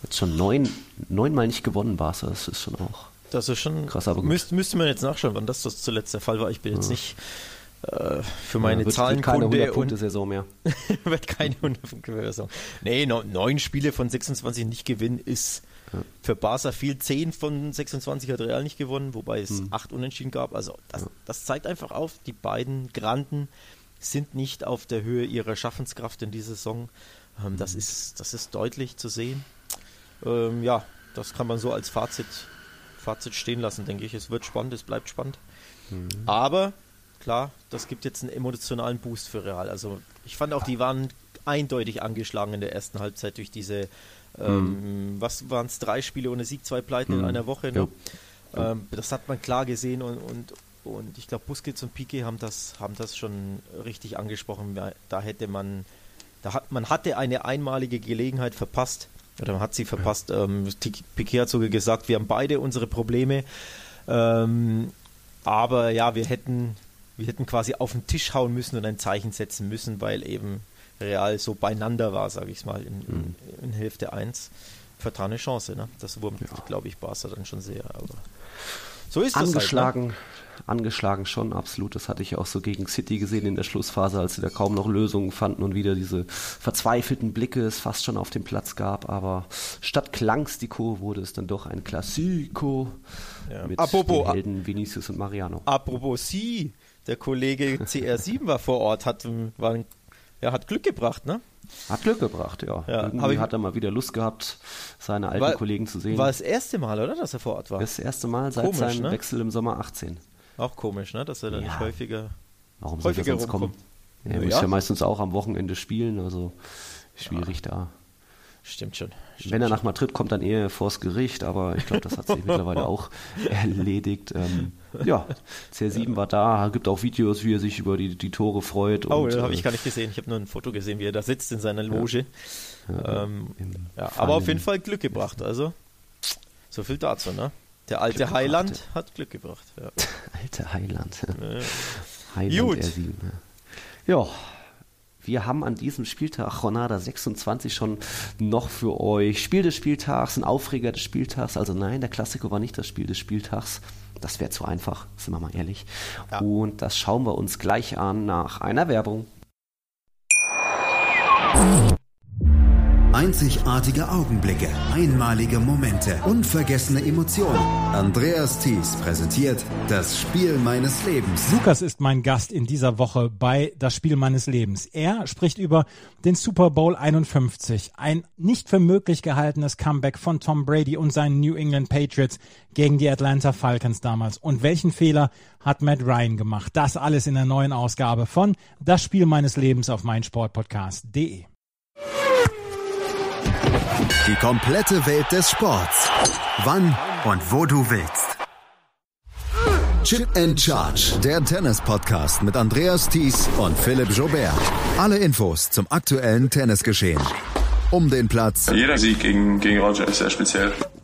Jetzt schon neun, neunmal nicht gewonnen, Barca, das ist schon auch das ist schon krass, aber müsste, müsste man jetzt nachschauen, wann das, das zuletzt der Fall war. Ich bin jetzt ja. nicht äh, für meine ja, wird, Zahlenkunde wird keine 100 Saison mehr. wird keine 100 Saison. Nee, no, neun Spiele von 26 nicht gewinnen ist ja. für Barca viel. Zehn von 26 hat Real nicht gewonnen, wobei es hm. acht Unentschieden gab. Also das, das zeigt einfach auf, die beiden Granden sind nicht auf der Höhe ihrer Schaffenskraft in dieser Saison. Ähm, das, hm. ist, das ist deutlich zu sehen. Ähm, ja, das kann man so als Fazit Fazit stehen lassen, denke ich. Es wird spannend, es bleibt spannend. Mhm. Aber klar, das gibt jetzt einen emotionalen Boost für Real. Also ich fand auch, die waren eindeutig angeschlagen in der ersten Halbzeit durch diese, ähm, mhm. was waren es, drei Spiele ohne Sieg, zwei Pleiten mhm. in einer Woche. Ne? Ja. Ähm, das hat man klar gesehen und, und, und ich glaube, Busquets und Piquet haben das, haben das schon richtig angesprochen. Da hätte man, da hat, man hatte eine einmalige Gelegenheit verpasst, oder man hat sie verpasst. Ja. Ähm, Piquet hat sogar gesagt, wir haben beide unsere Probleme. Ähm, aber ja, wir hätten, wir hätten quasi auf den Tisch hauen müssen und ein Zeichen setzen müssen, weil eben Real so beieinander war, sage ich mal, in, mhm. in, Hälfte 1. Vertane Chance, ne? Das wurmt, ja. glaube ich, Barca dann schon sehr. Aber so ist angeschlagen, das halt, ne? Angeschlagen schon, absolut. Das hatte ich auch so gegen City gesehen in der Schlussphase, als sie da kaum noch Lösungen fanden und wieder diese verzweifelten Blicke es fast schon auf dem Platz gab. Aber statt Klangstiko wurde es dann doch ein Klassiko ja. mit apropos, den Helden Vinicius und Mariano. Apropos Sie, der Kollege CR7 war vor Ort, hat, war ja, hat Glück gebracht, ne? Hat Glück gebracht, ja. ja Irgendwie hat er mal wieder Lust gehabt, seine alten war, Kollegen zu sehen. War das erste Mal, oder, dass er vor Ort war? Das erste Mal seit komisch, seinem ne? Wechsel im Sommer 18. Auch komisch, ne? Dass er dann ja. nicht häufiger. Warum soll er sonst kommen? Er ja, muss ja meistens auch am Wochenende spielen, also schwierig da. Stimmt schon. Stimmt Wenn er nach Madrid kommt, dann eher vors Gericht, aber ich glaube, das hat sich mittlerweile auch erledigt. Ähm, ja, CR7 war da, gibt auch Videos, wie er sich über die, die Tore freut. Oh, das habe ich äh, gar nicht gesehen. Ich habe nur ein Foto gesehen, wie er da sitzt in seiner Loge. Ja, ähm, ja, aber auf jeden Fall Glück gebracht. Also, so viel dazu, ne? Der alte Heiland hat Glück gebracht. Ja. alte Heiland. Heiland Gut. R7. Ja. Wir haben an diesem Spieltag, Jornada 26, schon noch für euch Spiel des Spieltags, ein Aufreger des Spieltags. Also nein, der Klassiker war nicht das Spiel des Spieltags. Das wäre zu einfach, sind wir mal ehrlich. Ja. Und das schauen wir uns gleich an nach einer Werbung. Einzigartige Augenblicke, einmalige Momente, unvergessene Emotionen. Andreas Thies präsentiert das Spiel meines Lebens. Lukas ist mein Gast in dieser Woche bei Das Spiel meines Lebens. Er spricht über den Super Bowl 51, ein nicht für möglich gehaltenes Comeback von Tom Brady und seinen New England Patriots gegen die Atlanta Falcons damals. Und welchen Fehler hat Matt Ryan gemacht? Das alles in der neuen Ausgabe von Das Spiel meines Lebens auf meinsportpodcast.de. Die komplette Welt des Sports. Wann und wo du willst. Chip and Charge, der Tennis-Podcast mit Andreas Thies und Philipp Jobert. Alle Infos zum aktuellen Tennisgeschehen. Um den Platz. Jeder Sieg gegen, gegen Roger ist sehr speziell.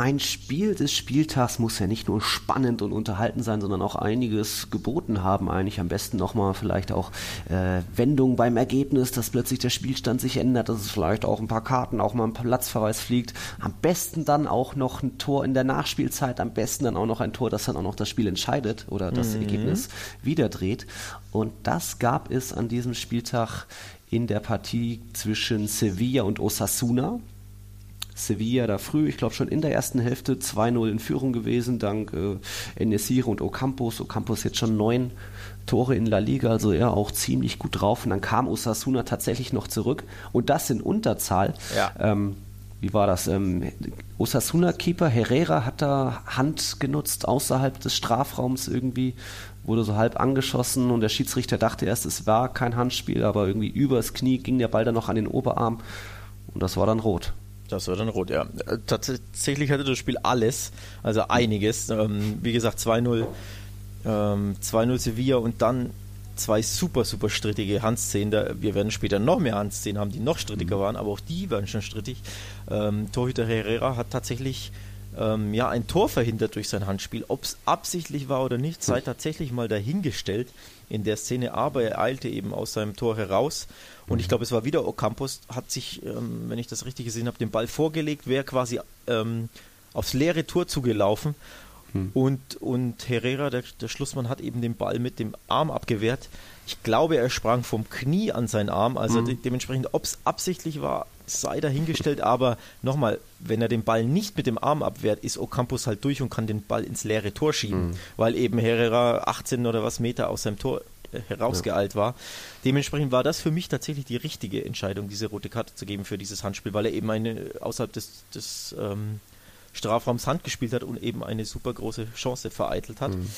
ein Spiel des Spieltags muss ja nicht nur spannend und unterhalten sein, sondern auch einiges geboten haben. Eigentlich am besten nochmal vielleicht auch äh, Wendungen beim Ergebnis, dass plötzlich der Spielstand sich ändert, dass es vielleicht auch ein paar Karten, auch mal ein Platzverweis fliegt. Am besten dann auch noch ein Tor in der Nachspielzeit, am besten dann auch noch ein Tor, das dann auch noch das Spiel entscheidet oder das mhm. Ergebnis wieder dreht. Und das gab es an diesem Spieltag in der Partie zwischen Sevilla und Osasuna. Sevilla da früh, ich glaube schon in der ersten Hälfte 2-0 in Führung gewesen, dank äh, Enesire und Ocampos. Ocampos jetzt schon neun Tore in La Liga, also er auch ziemlich gut drauf. Und dann kam Osasuna tatsächlich noch zurück und das in Unterzahl. Ja. Ähm, wie war das? Ähm, Osasuna-Keeper Herrera hat da Hand genutzt außerhalb des Strafraums irgendwie, wurde so halb angeschossen und der Schiedsrichter dachte erst, es war kein Handspiel, aber irgendwie übers Knie ging der Ball dann noch an den Oberarm und das war dann rot. Das war dann rot, ja. Äh, tatsächlich hatte das Spiel alles, also einiges. Ähm, wie gesagt, 2-0 ähm, 2-0 Sevilla und dann zwei super, super strittige Handszenen. wir werden später noch mehr Handszenen haben, die noch strittiger mhm. waren, aber auch die waren schon strittig. Ähm, Torhüter Herrera hat tatsächlich ähm, ja, ein Tor verhindert durch sein Handspiel. Ob es absichtlich war oder nicht, sei tatsächlich mal dahingestellt in der Szene, aber er eilte eben aus seinem Tor heraus. Und ich glaube, es war wieder Ocampos, hat sich, ähm, wenn ich das richtig gesehen habe, den Ball vorgelegt, wäre quasi ähm, aufs leere Tor zugelaufen. Hm. Und, und Herrera, der, der Schlussmann, hat eben den Ball mit dem Arm abgewehrt. Ich glaube, er sprang vom Knie an seinen Arm. Also hm. de dementsprechend, ob es absichtlich war, sei dahingestellt. Aber nochmal, wenn er den Ball nicht mit dem Arm abwehrt, ist Ocampos halt durch und kann den Ball ins leere Tor schieben. Hm. Weil eben Herrera 18 oder was Meter aus seinem Tor äh, herausgeeilt ja. war. Dementsprechend war das für mich tatsächlich die richtige Entscheidung, diese rote Karte zu geben für dieses Handspiel, weil er eben eine außerhalb des, des ähm, Strafraums Hand gespielt hat und eben eine super große Chance vereitelt hat. Mhm.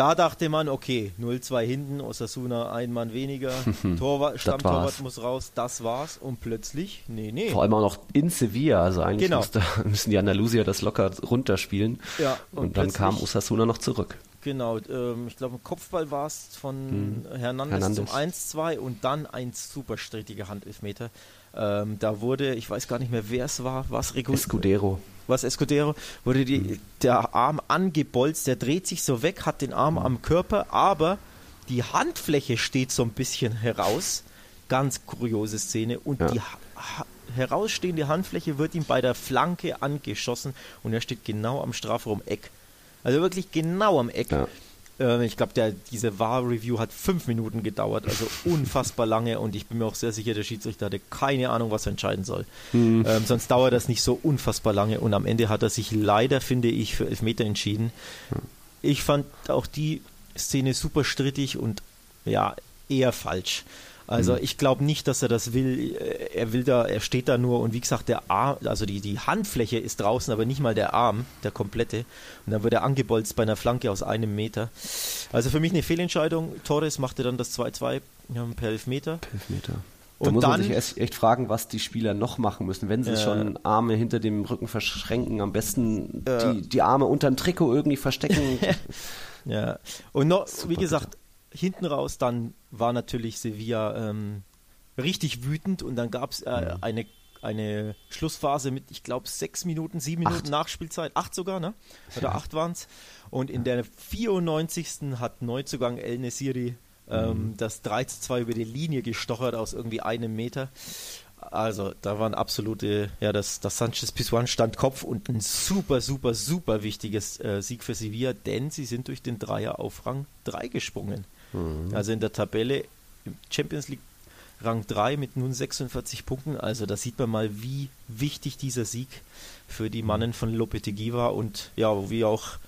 Da dachte man, okay, 0-2 hinten, Osasuna ein Mann weniger, Torwart, Stammtorwart muss raus, das war's. Und plötzlich, nee, nee. Vor allem auch noch in Sevilla, also eigentlich genau. musste, müssen die Andalusier das locker runterspielen. Ja, und, und dann kam Osasuna noch zurück. Genau, ähm, ich glaube, Kopfball war es von hm. Hernandez, Hernandez, zum 1-2 und dann ein super strittiger Handelfmeter. Ähm, da wurde, ich weiß gar nicht mehr, wer es war, was Escudero was Escudero, wurde die, der Arm angebolzt, der dreht sich so weg, hat den Arm am Körper, aber die Handfläche steht so ein bisschen heraus. Ganz kuriose Szene. Und ja. die ha herausstehende Handfläche wird ihm bei der Flanke angeschossen und er steht genau am Strafraum-Eck. Also wirklich genau am Eck. Ja. Äh, ich glaube, diese VAR-Review hat fünf Minuten gedauert, also unfassbar lange und ich bin mir auch sehr sicher, der Schiedsrichter hatte keine Ahnung, was er entscheiden soll. Mhm. Ähm, sonst dauert das nicht so unfassbar lange und am Ende hat er sich leider, finde ich, für Elfmeter entschieden. Ich fand auch die Szene super strittig und ja, eher falsch. Also mhm. ich glaube nicht, dass er das will. Er will da, er steht da nur und wie gesagt, der Arm, also die, die Handfläche ist draußen, aber nicht mal der Arm, der komplette. Und dann wird er angebolzt bei einer Flanke aus einem Meter. Also für mich eine Fehlentscheidung. Torres machte dann das 2-2 ja, per Elfmeter. Per Elfmeter. Und da muss dann, man sich erst, echt fragen, was die Spieler noch machen müssen. Wenn sie äh, schon Arme hinter dem Rücken verschränken, am besten äh, die, die Arme unter dem Trikot irgendwie verstecken. ja, und noch, Super wie gesagt, hinten raus dann war natürlich Sevilla ähm, richtig wütend und dann gab es äh, ja. eine, eine Schlussphase mit, ich glaube, sechs Minuten, sieben Minuten acht. Nachspielzeit, acht sogar, ne? Oder acht waren es. Und in der 94. hat Neuzugang El Nesiri ähm, mhm. das 3 zu 2 über die Linie gestochert aus irgendwie einem Meter. Also, da waren absolute, ja, das, das Sanchez Pizjuan stand Kopf und ein super, super, super wichtiges äh, Sieg für Sevilla, denn sie sind durch den Dreier auf Rang 3 gesprungen. Mhm. Also in der Tabelle Champions League Rang 3 mit nun 46 Punkten. Also da sieht man mal, wie wichtig dieser Sieg für die Mannen von Lopetegui war und ja, wie auch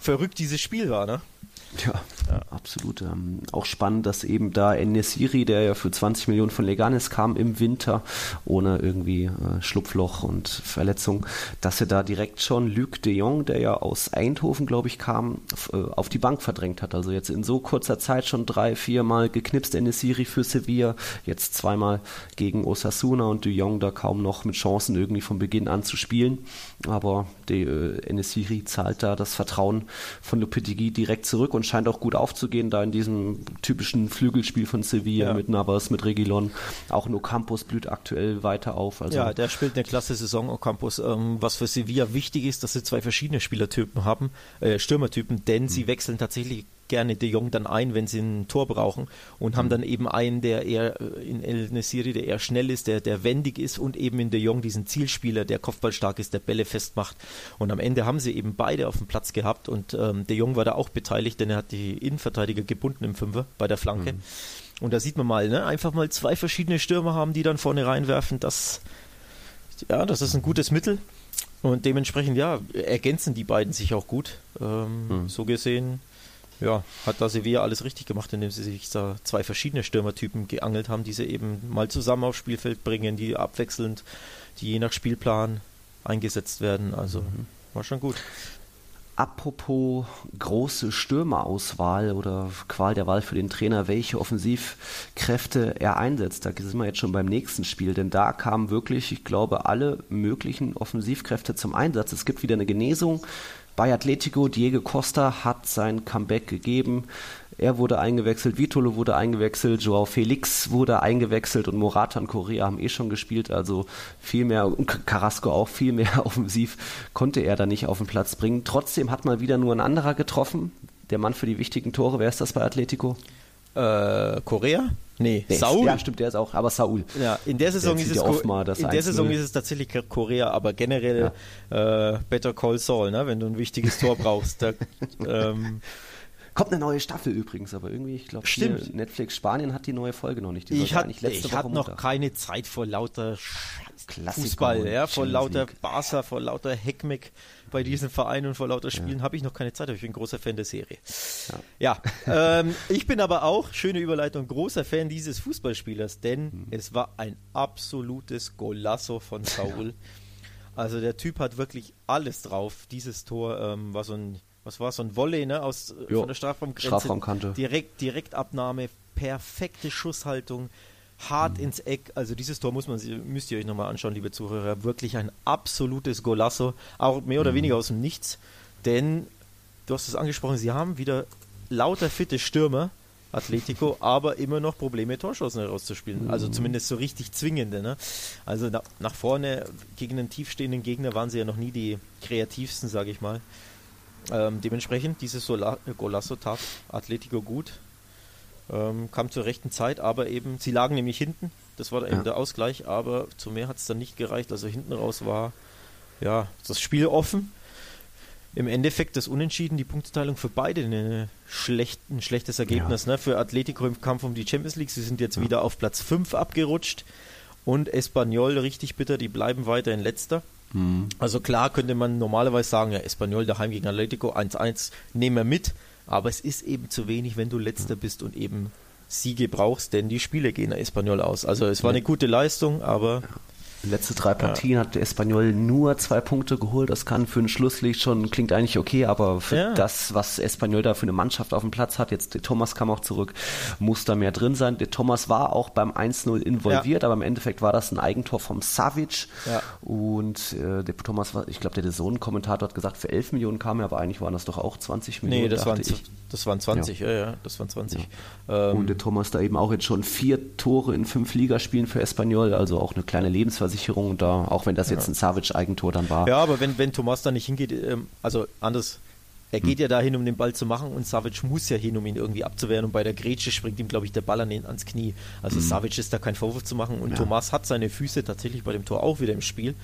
verrückt dieses Spiel war, ne? Ja, ja. absolut. Ähm, auch spannend, dass eben da Enesiri, der ja für 20 Millionen von Leganes kam im Winter, ohne irgendwie äh, Schlupfloch und Verletzung, dass er da direkt schon Luc de Jong, der ja aus Eindhoven, glaube ich, kam, äh, auf die Bank verdrängt hat. Also jetzt in so kurzer Zeit schon drei, viermal geknipst Enesiri für Sevilla, jetzt zweimal gegen Osasuna und de Jong da kaum noch mit Chancen irgendwie von Beginn an zu spielen. Aber äh, Enesiri zahlt da das Vertrauen von Lopetegui direkt zurück und scheint auch gut aufzugehen, da in diesem typischen Flügelspiel von Sevilla ja. mit Navas, mit Regilon. Auch No Campos blüht aktuell weiter auf. Also ja, der spielt eine klasse Saison, Ocampos. Ähm, was für Sevilla wichtig ist, dass sie zwei verschiedene Spielertypen haben, äh, Stürmertypen, denn mhm. sie wechseln tatsächlich gerne De Jong dann ein, wenn sie ein Tor brauchen und mhm. haben dann eben einen, der eher äh, in El Nesiri, der eher schnell ist, der, der wendig ist und eben in De Jong diesen Zielspieler, der kopfballstark ist, der Bälle festmacht. Und am Ende haben sie eben beide auf dem Platz gehabt und ähm, De Jong war da auch beteiligt, denn er hat die Innenverteidiger gebunden im Fünfer bei der Flanke. Mhm. Und da sieht man mal, ne, einfach mal zwei verschiedene Stürmer haben, die dann vorne reinwerfen, das, ja, das ist ein gutes Mittel. Und dementsprechend, ja, ergänzen die beiden sich auch gut. Ähm, mhm. So gesehen ja, hat da Sevilla alles richtig gemacht, indem sie sich da zwei verschiedene Stürmertypen geangelt haben, die sie eben mal zusammen aufs Spielfeld bringen, die abwechselnd, die je nach Spielplan eingesetzt werden. Also mhm. war schon gut. Apropos große Stürmerauswahl oder Qual der Wahl für den Trainer, welche Offensivkräfte er einsetzt. Da sind wir jetzt schon beim nächsten Spiel, denn da kamen wirklich, ich glaube, alle möglichen Offensivkräfte zum Einsatz. Es gibt wieder eine Genesung bei Atletico. Diego Costa hat sein Comeback gegeben. Er wurde eingewechselt, Vitolo wurde eingewechselt, Joao Felix wurde eingewechselt und Morata und Correa haben eh schon gespielt, also viel mehr, und Carrasco auch viel mehr offensiv konnte er da nicht auf den Platz bringen. Trotzdem hat mal wieder nur ein anderer getroffen, der Mann für die wichtigen Tore. Wer ist das bei Atletico? Äh, Korea? Nee, nee, Saul. Ja, stimmt, der ist auch, aber Saul. Ja, in der Saison, ist es, in der Saison ist es tatsächlich Korea, aber generell ja. äh, Better Call Saul, ne? wenn du ein wichtiges Tor brauchst. Da, ähm, Kommt eine neue Staffel übrigens, aber irgendwie, ich glaube, Netflix Spanien hat die neue Folge noch nicht. Die ich hatte hat noch keine Zeit vor lauter Fußball, ja, vor lauter Barca, vor lauter Heckmeck bei diesen Vereinen und vor lauter Spielen ja. habe ich noch keine Zeit, aber ich bin ein großer Fan der Serie. Ja, ja ähm, ich bin aber auch, schöne Überleitung, großer Fan dieses Fußballspielers, denn mhm. es war ein absolutes Golasso von Saul. Also der Typ hat wirklich alles drauf. Dieses Tor ähm, war so ein was war so ein Volley, ne, aus jo, von der Strafraumgrenze. Strafraumkante. Direkt, Direktabnahme, perfekte Schusshaltung, hart mhm. ins Eck. Also dieses Tor muss man, müsst ihr euch nochmal anschauen, liebe Zuhörer. Wirklich ein absolutes Golasso, auch mehr oder mhm. weniger aus dem Nichts. Denn, du hast es angesprochen, sie haben wieder lauter fitte Stürmer, Atletico, aber immer noch Probleme, Torschancen herauszuspielen. Mhm. Also zumindest so richtig zwingende. Ne? Also na, nach vorne gegen einen tiefstehenden Gegner waren sie ja noch nie die kreativsten, sage ich mal. Ähm, dementsprechend, dieses Sola Golasso tat Atletico gut. Ähm, kam zur rechten Zeit, aber eben, sie lagen nämlich hinten. Das war eben ja. der Ausgleich, aber zu mehr hat es dann nicht gereicht. Also hinten raus war ja das Spiel offen. Im Endeffekt das Unentschieden, die Punkteteilung für beide eine schlecht, ein schlechtes Ergebnis. Ja. Ne? Für Atletico im Kampf um die Champions League. Sie sind jetzt ja. wieder auf Platz 5 abgerutscht. Und Espanyol richtig bitter, die bleiben weiter in letzter. Mhm. Also klar könnte man normalerweise sagen, ja, Espanyol daheim gegen Atletico 1-1, nehmen wir mit. Aber es ist eben zu wenig, wenn du letzter bist und eben Siege brauchst, denn die Spiele gehen nach Espanyol aus. Also es war eine gute Leistung, aber letzte drei Partien ja. hat der Espanyol nur zwei Punkte geholt. Das kann für ein Schlusslicht schon, klingt eigentlich okay, aber für ja. das, was Espanyol da für eine Mannschaft auf dem Platz hat, jetzt der Thomas kam auch zurück, muss da mehr drin sein. Der Thomas war auch beim 1-0 involviert, ja. aber im Endeffekt war das ein Eigentor vom Savic. Und äh, der Thomas war, ich glaube, der Sohn-Kommentator hat gesagt, für 11 Millionen kam er, aber eigentlich waren das doch auch 20 Millionen. Nee, das waren, ich. das waren 20, ja, ja, das waren 20. Ähm, Und der Thomas da eben auch jetzt schon vier Tore in fünf Ligaspielen für Espanyol, also auch eine kleine Lebensversicherung Versicherung da, auch wenn das jetzt ja. ein Savic-Eigentor dann war. Ja, aber wenn, wenn Thomas da nicht hingeht, ähm, also anders, er geht hm. ja dahin, um den Ball zu machen und Savic muss ja hin, um ihn irgendwie abzuwehren und bei der Grätsche springt ihm, glaube ich, der Ball an den, ans Knie. Also hm. Savic ist da kein Vorwurf zu machen und ja. Thomas hat seine Füße tatsächlich bei dem Tor auch wieder im Spiel.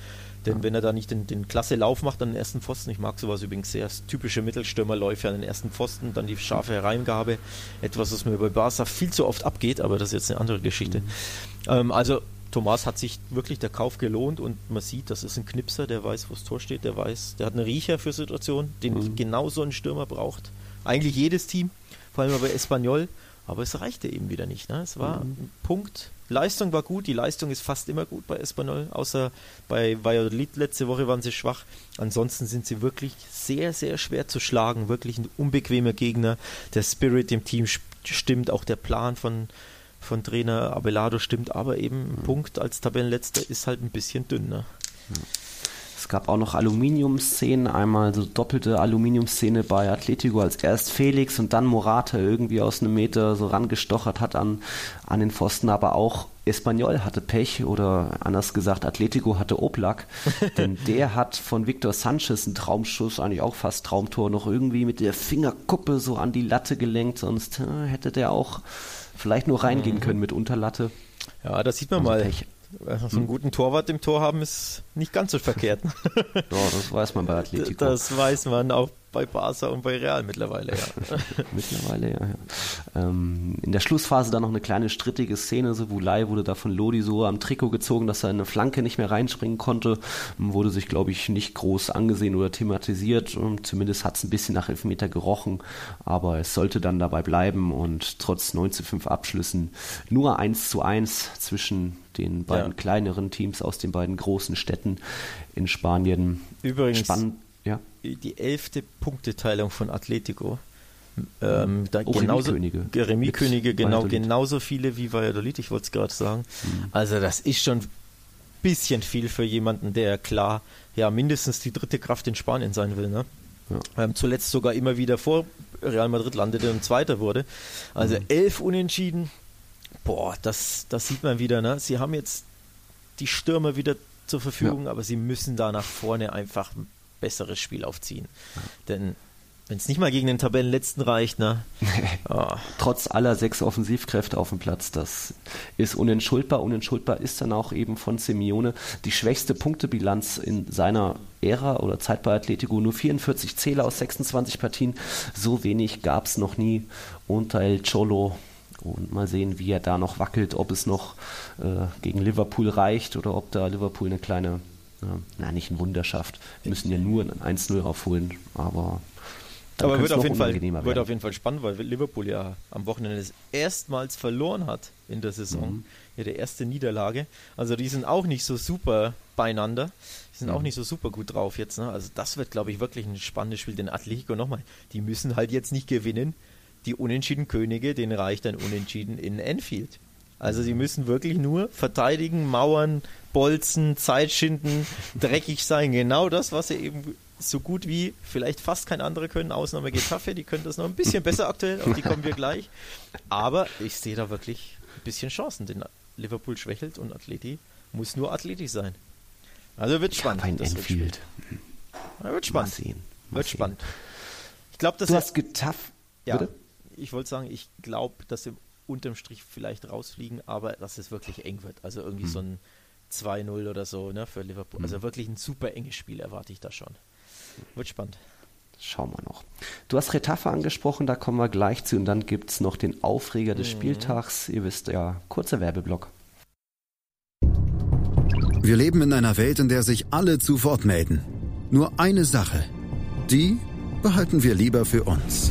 Denn ja. wenn er da nicht den, den klasse Lauf macht an den ersten Pfosten, ich mag sowas übrigens sehr, typische Mittelstürmerläufe an den ersten Pfosten, dann die scharfe Hereingabe, etwas, was mir bei Barca viel zu oft abgeht, aber das ist jetzt eine andere Geschichte. Mhm. Ähm, also Thomas hat sich wirklich der Kauf gelohnt und man sieht, das ist ein Knipser, der weiß, wo das Tor steht, der weiß, der hat einen Riecher für Situationen, den mhm. genau so ein Stürmer braucht. Eigentlich jedes Team, vor allem bei Espanyol, aber es reichte eben wieder nicht. Ne? Es war mhm. ein Punkt. Leistung war gut, die Leistung ist fast immer gut bei Espanyol, außer bei Valladolid letzte Woche waren sie schwach. Ansonsten sind sie wirklich sehr, sehr schwer zu schlagen, wirklich ein unbequemer Gegner. Der Spirit im Team stimmt, auch der Plan von, von Trainer Abelardo stimmt, aber eben mhm. Punkt als Tabellenletzter ist halt ein bisschen dünn. Ne? Es gab auch noch Aluminium-Szenen, einmal so doppelte Aluminium-Szene bei Atletico, als erst Felix und dann Morata irgendwie aus einem Meter so rangestochert hat an, an den Pfosten, aber auch Espanyol hatte Pech oder anders gesagt Atletico hatte Oblak, denn der hat von Victor Sanchez einen Traumschuss, eigentlich auch fast Traumtor, noch irgendwie mit der Fingerkuppe so an die Latte gelenkt, sonst äh, hätte der auch vielleicht nur reingehen mhm. können mit Unterlatte. Ja, da sieht man also mal. Pech. Also so einen guten Torwart im Tor haben ist nicht ganz so verkehrt. ja, das weiß man bei Atletico. Das weiß man auch bei Barca und bei Real mittlerweile, ja. mittlerweile, ja. ja. Ähm, in der Schlussphase dann noch eine kleine strittige Szene. So Wulai wurde da von Lodi so am Trikot gezogen, dass er in eine Flanke nicht mehr reinspringen konnte. Wurde sich, glaube ich, nicht groß angesehen oder thematisiert. Und zumindest hat es ein bisschen nach Elfmeter gerochen. Aber es sollte dann dabei bleiben und trotz 9 zu 5 Abschlüssen nur 1 zu 1 zwischen den beiden ja. kleineren Teams aus den beiden großen Städten in Spanien. Übrigens, Spannend. Die elfte Punkteteilung von Atletico. Ähm, da oh, genauso Remi-Könige, genau, genauso viele wie Valladolid, ich wollte es gerade sagen. Mhm. Also das ist schon ein bisschen viel für jemanden, der klar ja mindestens die dritte Kraft in Spanien sein will. Ne? Ja. Ähm, zuletzt sogar immer wieder vor Real Madrid landete und Zweiter wurde. Also mhm. elf Unentschieden. Boah, das, das sieht man wieder. Ne? Sie haben jetzt die Stürmer wieder zur Verfügung, ja. aber sie müssen da nach vorne einfach besseres Spiel aufziehen. Denn wenn es nicht mal gegen den Tabellenletzten reicht, ne? oh. Trotz aller sechs Offensivkräfte auf dem Platz, das ist unentschuldbar. Unentschuldbar ist dann auch eben von Simeone die schwächste Punktebilanz in seiner Ära oder Zeit bei Atletico. Nur 44 Zähler aus 26 Partien. So wenig gab es noch nie unter El Cholo. Und mal sehen, wie er da noch wackelt, ob es noch äh, gegen Liverpool reicht oder ob da Liverpool eine kleine na, nicht ein Wunder schafft. Wir müssen ja nur ein 1-0 aufholen, aber aber wird auf, jeden Fall, wird auf jeden Fall spannend, weil Liverpool ja am Wochenende erstmals verloren hat in der Saison. Mhm. Ja, der erste Niederlage. Also die sind auch nicht so super beieinander. Die sind mhm. auch nicht so super gut drauf jetzt. Ne? Also das wird, glaube ich, wirklich ein spannendes Spiel. Den Atletico nochmal, die müssen halt jetzt nicht gewinnen. Die unentschieden Könige, denen reicht ein Unentschieden in Enfield. Also sie müssen wirklich nur verteidigen, mauern, bolzen, Zeit schinden, dreckig sein. Genau das, was sie eben so gut wie vielleicht fast kein anderer können. Ausnahme Getafe, die können das noch ein bisschen besser aktuell, auf die kommen wir gleich. Aber ich sehe da wirklich ein bisschen Chancen, denn Liverpool schwächelt und Atleti muss nur Atleti sein. Also wird spannend. Kein das Enfield. Wird, wird spannend. Mal sehen. Mal wird sehen. spannend. Ich glaube, dass du hast Getafe. Ja, Bitte? ich wollte sagen, ich glaube, dass im unterm Strich vielleicht rausfliegen, aber dass es wirklich eng wird. Also irgendwie hm. so ein 2-0 oder so ne, für Liverpool. Hm. Also wirklich ein super enges Spiel erwarte ich da schon. Wird spannend. Schauen wir noch. Du hast Retafe angesprochen, da kommen wir gleich zu. Und dann gibt es noch den Aufreger des mhm. Spieltags. Ihr wisst ja, kurzer Werbeblock. Wir leben in einer Welt, in der sich alle zu Wort melden. Nur eine Sache. Die behalten wir lieber für uns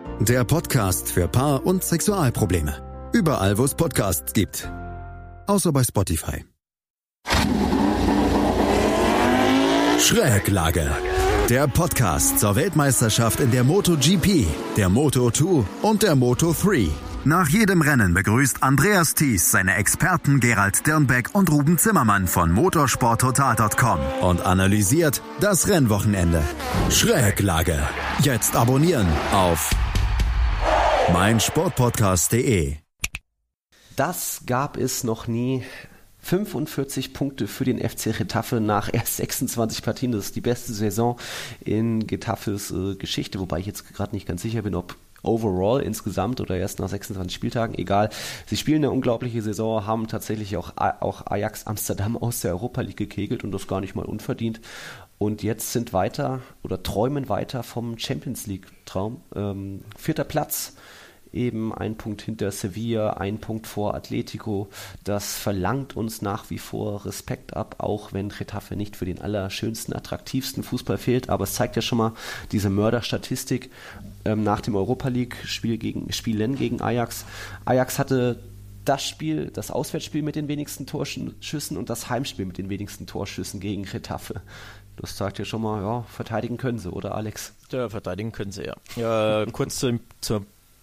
der Podcast für Paar- und Sexualprobleme. Überall, wo es Podcasts gibt. Außer bei Spotify. Schräglage. Der Podcast zur Weltmeisterschaft in der MotoGP, der Moto2 und der Moto3. Nach jedem Rennen begrüßt Andreas Thies seine Experten Gerald Dirnbeck und Ruben Zimmermann von motorsporttotal.com und analysiert das Rennwochenende. Schräglage. Jetzt abonnieren auf meinsportpodcast.de. Das gab es noch nie. 45 Punkte für den FC Getafe nach erst 26 Partien. Das ist die beste Saison in Getafes äh, Geschichte, wobei ich jetzt gerade nicht ganz sicher bin, ob overall insgesamt oder erst nach 26 Spieltagen, egal. Sie spielen eine unglaubliche Saison, haben tatsächlich auch, auch Ajax Amsterdam aus der Europa League gekegelt und das gar nicht mal unverdient. Und jetzt sind weiter oder träumen weiter vom Champions League Traum. Ähm, vierter Platz eben ein Punkt hinter Sevilla, ein Punkt vor Atletico. Das verlangt uns nach wie vor Respekt ab, auch wenn Getafe nicht für den allerschönsten, attraktivsten Fußball fehlt. Aber es zeigt ja schon mal diese Mörderstatistik ähm, nach dem Europa League-Spiel gegen Spielen gegen Ajax. Ajax hatte das Spiel, das Auswärtsspiel mit den wenigsten Torschüssen und das Heimspiel mit den wenigsten Torschüssen gegen Getafe. Das zeigt ja schon mal, ja, verteidigen können sie, oder Alex? Ja, verteidigen können sie, ja. ja kurz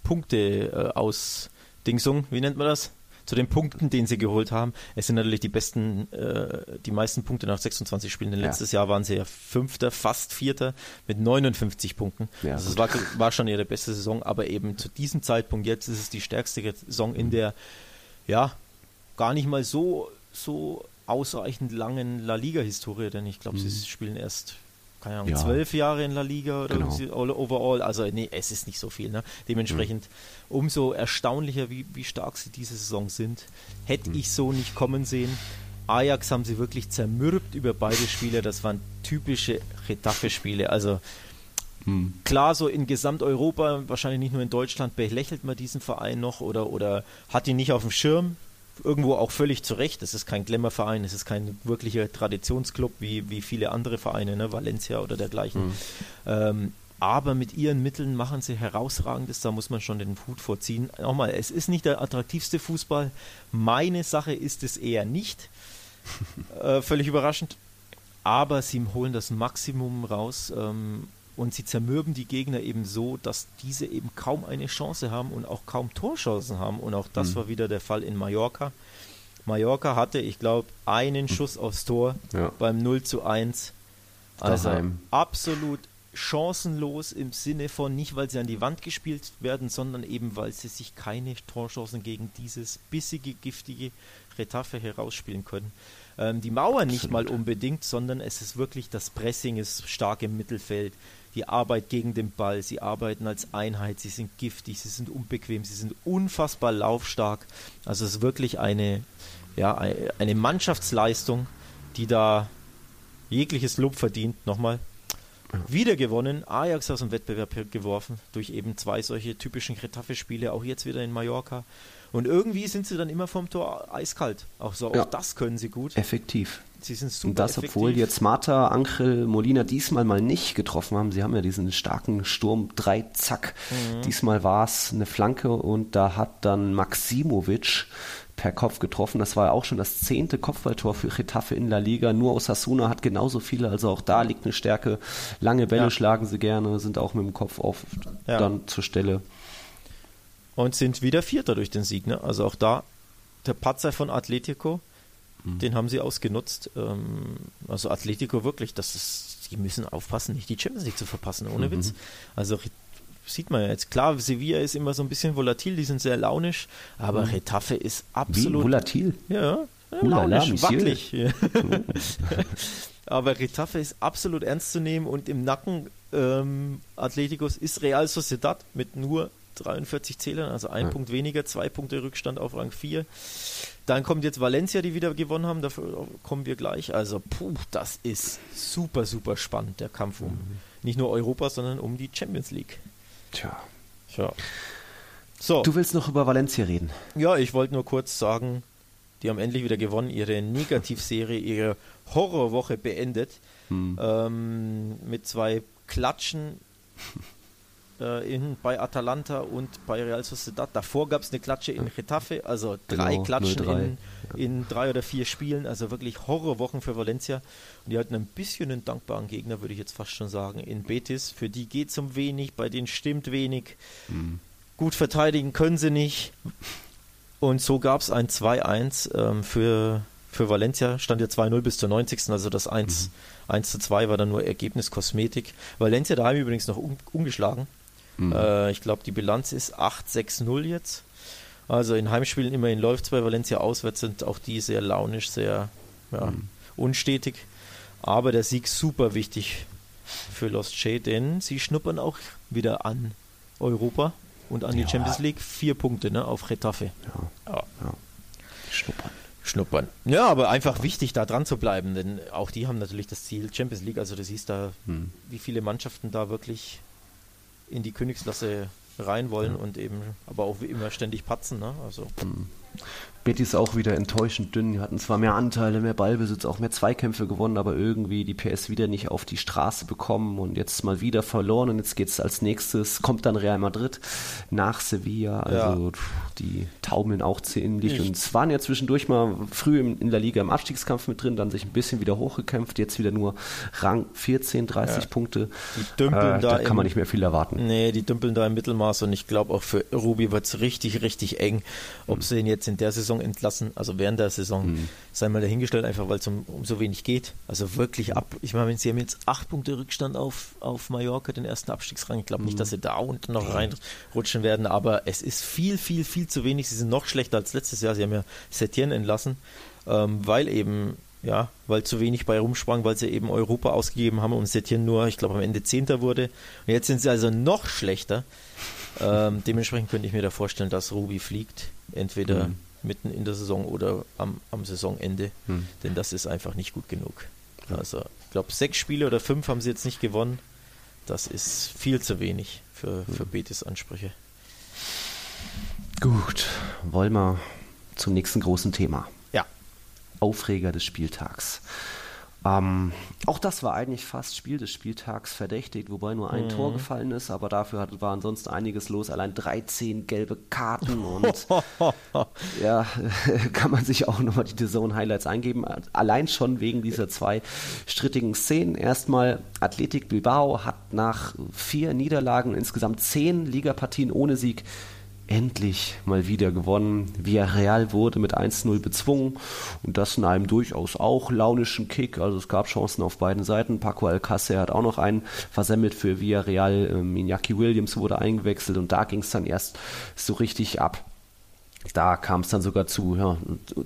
zur, zur Punkte-Ausdingsung, wie nennt man das? Zu den Punkten, den sie geholt haben. Es sind natürlich die besten, äh, die meisten Punkte nach 26 Spielen. Denn letztes ja. Jahr waren sie ja Fünfter, fast Vierter mit 59 Punkten. Ja, also es war, war schon ihre beste Saison, aber eben zu diesem Zeitpunkt jetzt ist es die stärkste Saison in der, ja, gar nicht mal so, so ausreichend langen La Liga-Historie, denn ich glaube, mhm. sie spielen erst keine Ahnung, ja. zwölf Jahre in La Liga oder genau. overall. Also nee, es ist nicht so viel. Ne? Dementsprechend mhm. umso erstaunlicher, wie, wie stark sie diese Saison sind. Hätte mhm. ich so nicht kommen sehen. Ajax haben sie wirklich zermürbt über beide Spiele. Das waren typische Retafe-Spiele. Also mhm. klar, so in Gesamteuropa, wahrscheinlich nicht nur in Deutschland, belächelt man diesen Verein noch oder, oder hat ihn nicht auf dem Schirm irgendwo auch völlig zu Recht. Es ist kein Glamour-Verein, es ist kein wirklicher Traditionsclub wie, wie viele andere Vereine, ne? Valencia oder dergleichen. Mhm. Ähm, aber mit ihren Mitteln machen sie herausragendes, da muss man schon den Hut vorziehen. Nochmal, es ist nicht der attraktivste Fußball. Meine Sache ist es eher nicht. äh, völlig überraschend. Aber sie holen das Maximum raus. Ähm, und sie zermürben die Gegner eben so, dass diese eben kaum eine Chance haben und auch kaum Torchancen haben. Und auch das mhm. war wieder der Fall in Mallorca. Mallorca hatte, ich glaube, einen mhm. Schuss aufs Tor ja. beim 0 zu 1. Also Daheim. absolut chancenlos im Sinne von nicht, weil sie an die Wand gespielt werden, sondern eben, weil sie sich keine Torchancen gegen dieses bissige, giftige Retafe herausspielen können. Ähm, die Mauer Absolut. nicht mal unbedingt, sondern es ist wirklich, das Pressing ist stark im Mittelfeld die Arbeit gegen den Ball, sie arbeiten als Einheit, sie sind giftig, sie sind unbequem, sie sind unfassbar laufstark. Also es ist wirklich eine, ja, eine Mannschaftsleistung, die da jegliches Lob verdient. Nochmal. Wieder gewonnen, Ajax aus dem Wettbewerb geworfen, durch eben zwei solche typischen Getafe-Spiele, auch jetzt wieder in Mallorca. Und irgendwie sind sie dann immer vom Tor eiskalt. Auch so, ja. auch das können sie gut. Effektiv. Sie sind super Und das, effektiv. obwohl jetzt Marta, Angel, Molina diesmal mal nicht getroffen haben. Sie haben ja diesen starken Sturm, drei Zack. Mhm. Diesmal war es eine Flanke und da hat dann Maximovic per Kopf getroffen. Das war ja auch schon das zehnte Kopfballtor für Getafe in La Liga. Nur Osasuna hat genauso viele, also auch da liegt eine Stärke. Lange Bälle ja. schlagen sie gerne, sind auch mit dem Kopf oft ja. dann zur Stelle. Und sind wieder Vierter durch den Sieg. Ne? Also auch da der Patzer von Atletico Mhm. Den haben sie ausgenutzt. Ähm, also Atletico wirklich, das ist, die müssen aufpassen, nicht die Champions League zu verpassen, ohne mhm. Witz. Also sieht man ja jetzt. Klar, Sevilla ist immer so ein bisschen volatil, die sind sehr launisch, aber mhm. Retafe ist absolut. Wie volatil? Ja, ja launisch, wackelig. aber Retafe ist absolut ernst zu nehmen und im Nacken ähm, Atleticos ist Real Sociedad mit nur 43 Zählern, also ein ja. Punkt weniger, zwei Punkte Rückstand auf Rang 4. Dann kommt jetzt Valencia, die wieder gewonnen haben, dafür kommen wir gleich. Also, puh, das ist super, super spannend, der Kampf um mhm. nicht nur Europa, sondern um die Champions League. Tja. Tja. So. Du willst noch über Valencia reden? Ja, ich wollte nur kurz sagen, die haben endlich wieder gewonnen, ihre Negativserie, ihre Horrorwoche beendet. Hm. Ähm, mit zwei Klatschen äh, in, bei Atalanta und bei Real Sociedad. Davor gab es eine Klatsche in Getafe, also drei genau, Klatschen in, in, drei oder vier Spielen, also wirklich Horrorwochen für Valencia. Und die hatten ein bisschen einen dankbaren Gegner, würde ich jetzt fast schon sagen, in Betis. Für die geht es um wenig, bei denen stimmt wenig. Mhm. Gut verteidigen können sie nicht. Und so gab es ein 2-1 ähm, für, für Valencia. Stand ja 2-0 bis zur 90. Also das 1, mhm. 1 zu 2 war dann nur Ergebnis Kosmetik. Valencia daheim übrigens noch un ungeschlagen. Mhm. Äh, ich glaube, die Bilanz ist 8-6-0 jetzt. Also in Heimspielen immerhin läuft es bei Valencia auswärts, sind auch die sehr launisch, sehr ja, mhm. unstetig. Aber der Sieg super wichtig für Lost Che, denn sie schnuppern auch wieder an Europa und an die ja. Champions League. Vier Punkte ne, auf Retafe. Ja. ja. ja. Schnuppern. Schnuppern. Ja, aber einfach wichtig, da dran zu bleiben, denn auch die haben natürlich das Ziel Champions League. Also du siehst da, hm. wie viele Mannschaften da wirklich in die Königsklasse rein wollen ja. und eben aber auch wie immer ständig patzen. Ne? Also. Hm. Betis auch wieder enttäuschend dünn. Die hatten zwar mehr Anteile, mehr Ballbesitz, auch mehr Zweikämpfe gewonnen, aber irgendwie die PS wieder nicht auf die Straße bekommen und jetzt mal wieder verloren. Und jetzt geht es als nächstes, kommt dann Real Madrid nach Sevilla. Also ja. Die taumeln auch ziemlich. Und es waren ja zwischendurch mal früh in der Liga im Abstiegskampf mit drin, dann sich ein bisschen wieder hochgekämpft. Jetzt wieder nur Rang 14, 30 ja. Punkte. Die dümpeln äh, da, da kann man nicht mehr viel erwarten. Nee, die dümpeln da im Mittelmaß und ich glaube auch für Ruby wird es richtig, richtig eng, ob mhm. sie ihn jetzt in der Saison entlassen, also während der Saison, mhm. sei mal dahingestellt, einfach weil es um, um, so wenig geht. Also wirklich ab, ich meine, sie haben jetzt acht Punkte Rückstand auf, auf Mallorca, den ersten Abstiegsrang. Ich glaube nicht, mhm. dass sie da unten noch reinrutschen werden, aber es ist viel, viel, viel zu wenig. Sie sind noch schlechter als letztes Jahr. Sie haben ja Setien entlassen, ähm, weil eben ja, weil zu wenig bei rumsprang, weil sie eben Europa ausgegeben haben und Setien nur, ich glaube, am Ende Zehnter wurde. Und jetzt sind sie also noch schlechter. Ähm, dementsprechend könnte ich mir da vorstellen, dass Ruby fliegt. Entweder mhm mitten in der Saison oder am, am Saisonende, hm. denn das ist einfach nicht gut genug. Also ich glaube, sechs Spiele oder fünf haben sie jetzt nicht gewonnen. Das ist viel zu wenig für, für hm. Betis Ansprüche. Gut, wollen wir zum nächsten großen Thema. Ja. Aufreger des Spieltags. Ähm, auch das war eigentlich fast Spiel des Spieltags verdächtigt, wobei nur ein mhm. Tor gefallen ist, aber dafür hat, war ansonsten einiges los. Allein 13 gelbe Karten und ja, kann man sich auch nochmal die Zone Highlights eingeben. Allein schon wegen dieser zwei strittigen Szenen. Erstmal Athletic Bilbao hat nach vier Niederlagen insgesamt zehn Ligapartien ohne Sieg endlich mal wieder gewonnen. Villarreal wurde mit 1-0 bezwungen und das in einem durchaus auch launischen Kick. Also es gab Chancen auf beiden Seiten. Paco Alcácer hat auch noch einen versemmelt für Villarreal. Ähm, Iñaki Williams wurde eingewechselt und da ging es dann erst so richtig ab. Da kam es dann sogar zu ja,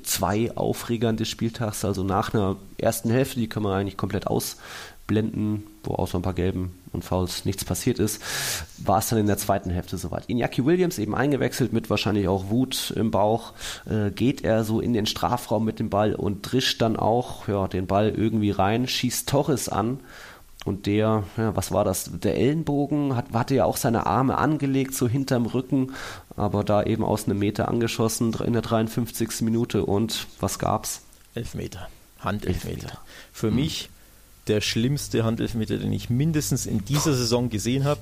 zwei Aufregern des Spieltags. Also nach einer ersten Hälfte, die kann man eigentlich komplett ausblenden, wo außer ein paar gelben und Fouls nichts passiert ist, war es dann in der zweiten Hälfte soweit. Iñaki Williams eben eingewechselt mit wahrscheinlich auch Wut im Bauch, äh, geht er so in den Strafraum mit dem Ball und drischt dann auch ja, den Ball irgendwie rein, schießt Torres an und der, ja, was war das? Der Ellenbogen hat, hatte ja auch seine Arme angelegt, so hinterm Rücken, aber da eben aus einem Meter angeschossen in der 53. Minute und was gab's? Elfmeter. Handelfmeter. Für hm. mich der schlimmste Handelfmeter, den ich mindestens in dieser Saison gesehen habe.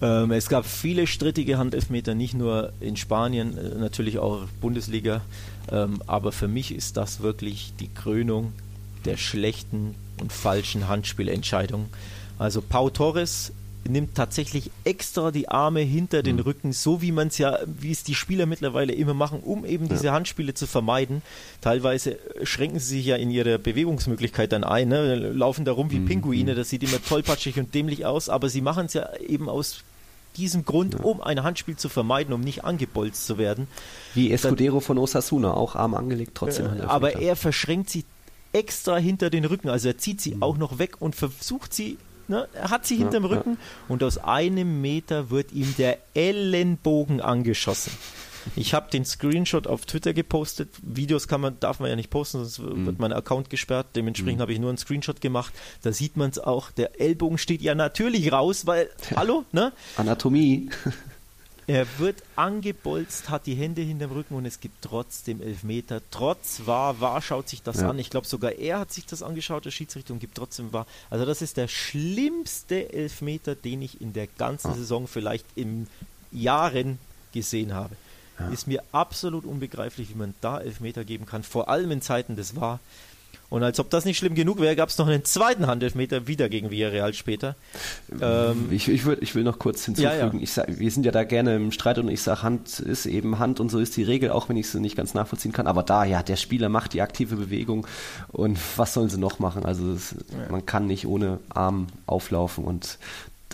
Ähm, es gab viele strittige Handelfmeter, nicht nur in Spanien, äh, natürlich auch Bundesliga. Ähm, aber für mich ist das wirklich die Krönung der schlechten und falschen Handspielentscheidungen. Also Pau Torres nimmt tatsächlich extra die Arme hinter den mhm. Rücken, so wie man es ja, wie es die Spieler mittlerweile immer machen, um eben diese ja. Handspiele zu vermeiden. Teilweise schränken sie sich ja in ihrer Bewegungsmöglichkeit dann ein, ne? laufen da rum wie mhm. Pinguine, das sieht immer tollpatschig und dämlich aus, aber sie machen es ja eben aus diesem Grund, ja. um ein Handspiel zu vermeiden, um nicht angebolzt zu werden. Wie Escudero von Osasuna, auch Arm angelegt, trotzdem. Äh, aber er verschränkt sie extra hinter den Rücken, also er zieht sie mhm. auch noch weg und versucht sie Ne? Er hat sie hinterm Rücken ja. und aus einem Meter wird ihm der Ellenbogen angeschossen. Ich habe den Screenshot auf Twitter gepostet. Videos kann man, darf man ja nicht posten, sonst mhm. wird mein Account gesperrt. Dementsprechend mhm. habe ich nur einen Screenshot gemacht. Da sieht man es auch. Der Ellbogen steht ja natürlich raus, weil, hallo, ne? Anatomie. Er wird angebolzt, hat die Hände hinterm Rücken und es gibt trotzdem Elfmeter. Trotz war, war schaut sich das ja. an. Ich glaube sogar er hat sich das angeschaut, der Schiedsrichter, und gibt trotzdem war. Also das ist der schlimmste Elfmeter, den ich in der ganzen Saison vielleicht in Jahren gesehen habe. Ja. Ist mir absolut unbegreiflich, wie man da Elfmeter geben kann, vor allem in Zeiten des war. Und als ob das nicht schlimm genug wäre, gab es noch einen zweiten Handelfmeter wieder gegen Villarreal später. Ähm, ich, ich, würd, ich will noch kurz hinzufügen, ja, ja. Ich sag, wir sind ja da gerne im Streit und ich sage, Hand ist eben Hand und so ist die Regel, auch wenn ich es nicht ganz nachvollziehen kann. Aber da, ja, der Spieler macht die aktive Bewegung und was sollen sie noch machen? Also es, ja. man kann nicht ohne Arm auflaufen und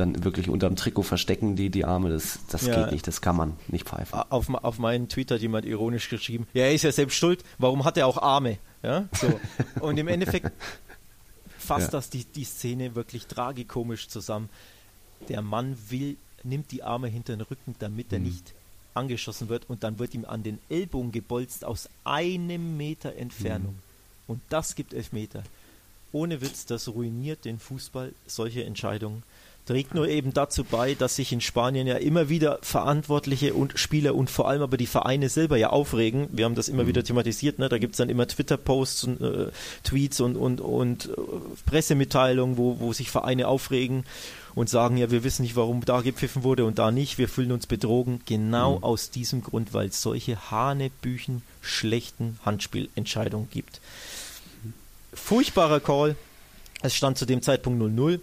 dann wirklich unterm Trikot verstecken die, die Arme, das, das ja. geht nicht, das kann man nicht pfeifen. Auf, auf meinen Tweet hat jemand ironisch geschrieben, ja, er ist ja selbst schuld, warum hat er auch Arme? Ja, so. Und im Endeffekt fasst ja. das die, die Szene wirklich tragikomisch zusammen. Der Mann will, nimmt die Arme hinter den Rücken, damit er mhm. nicht angeschossen wird und dann wird ihm an den Ellbogen gebolzt aus einem Meter Entfernung. Mhm. Und das gibt Elfmeter. Ohne Witz, das ruiniert den Fußball, solche Entscheidungen trägt nur eben dazu bei, dass sich in Spanien ja immer wieder Verantwortliche und Spieler und vor allem aber die Vereine selber ja aufregen. Wir haben das immer mhm. wieder thematisiert, ne? da gibt es dann immer Twitter-Posts und äh, Tweets und, und, und äh, Pressemitteilungen, wo, wo sich Vereine aufregen und sagen, ja, wir wissen nicht, warum da gepfiffen wurde und da nicht, wir fühlen uns betrogen. Genau mhm. aus diesem Grund, weil es solche hanebüchen schlechten Handspielentscheidungen gibt. Furchtbarer Call. Es stand zu dem Zeitpunkt 0-0.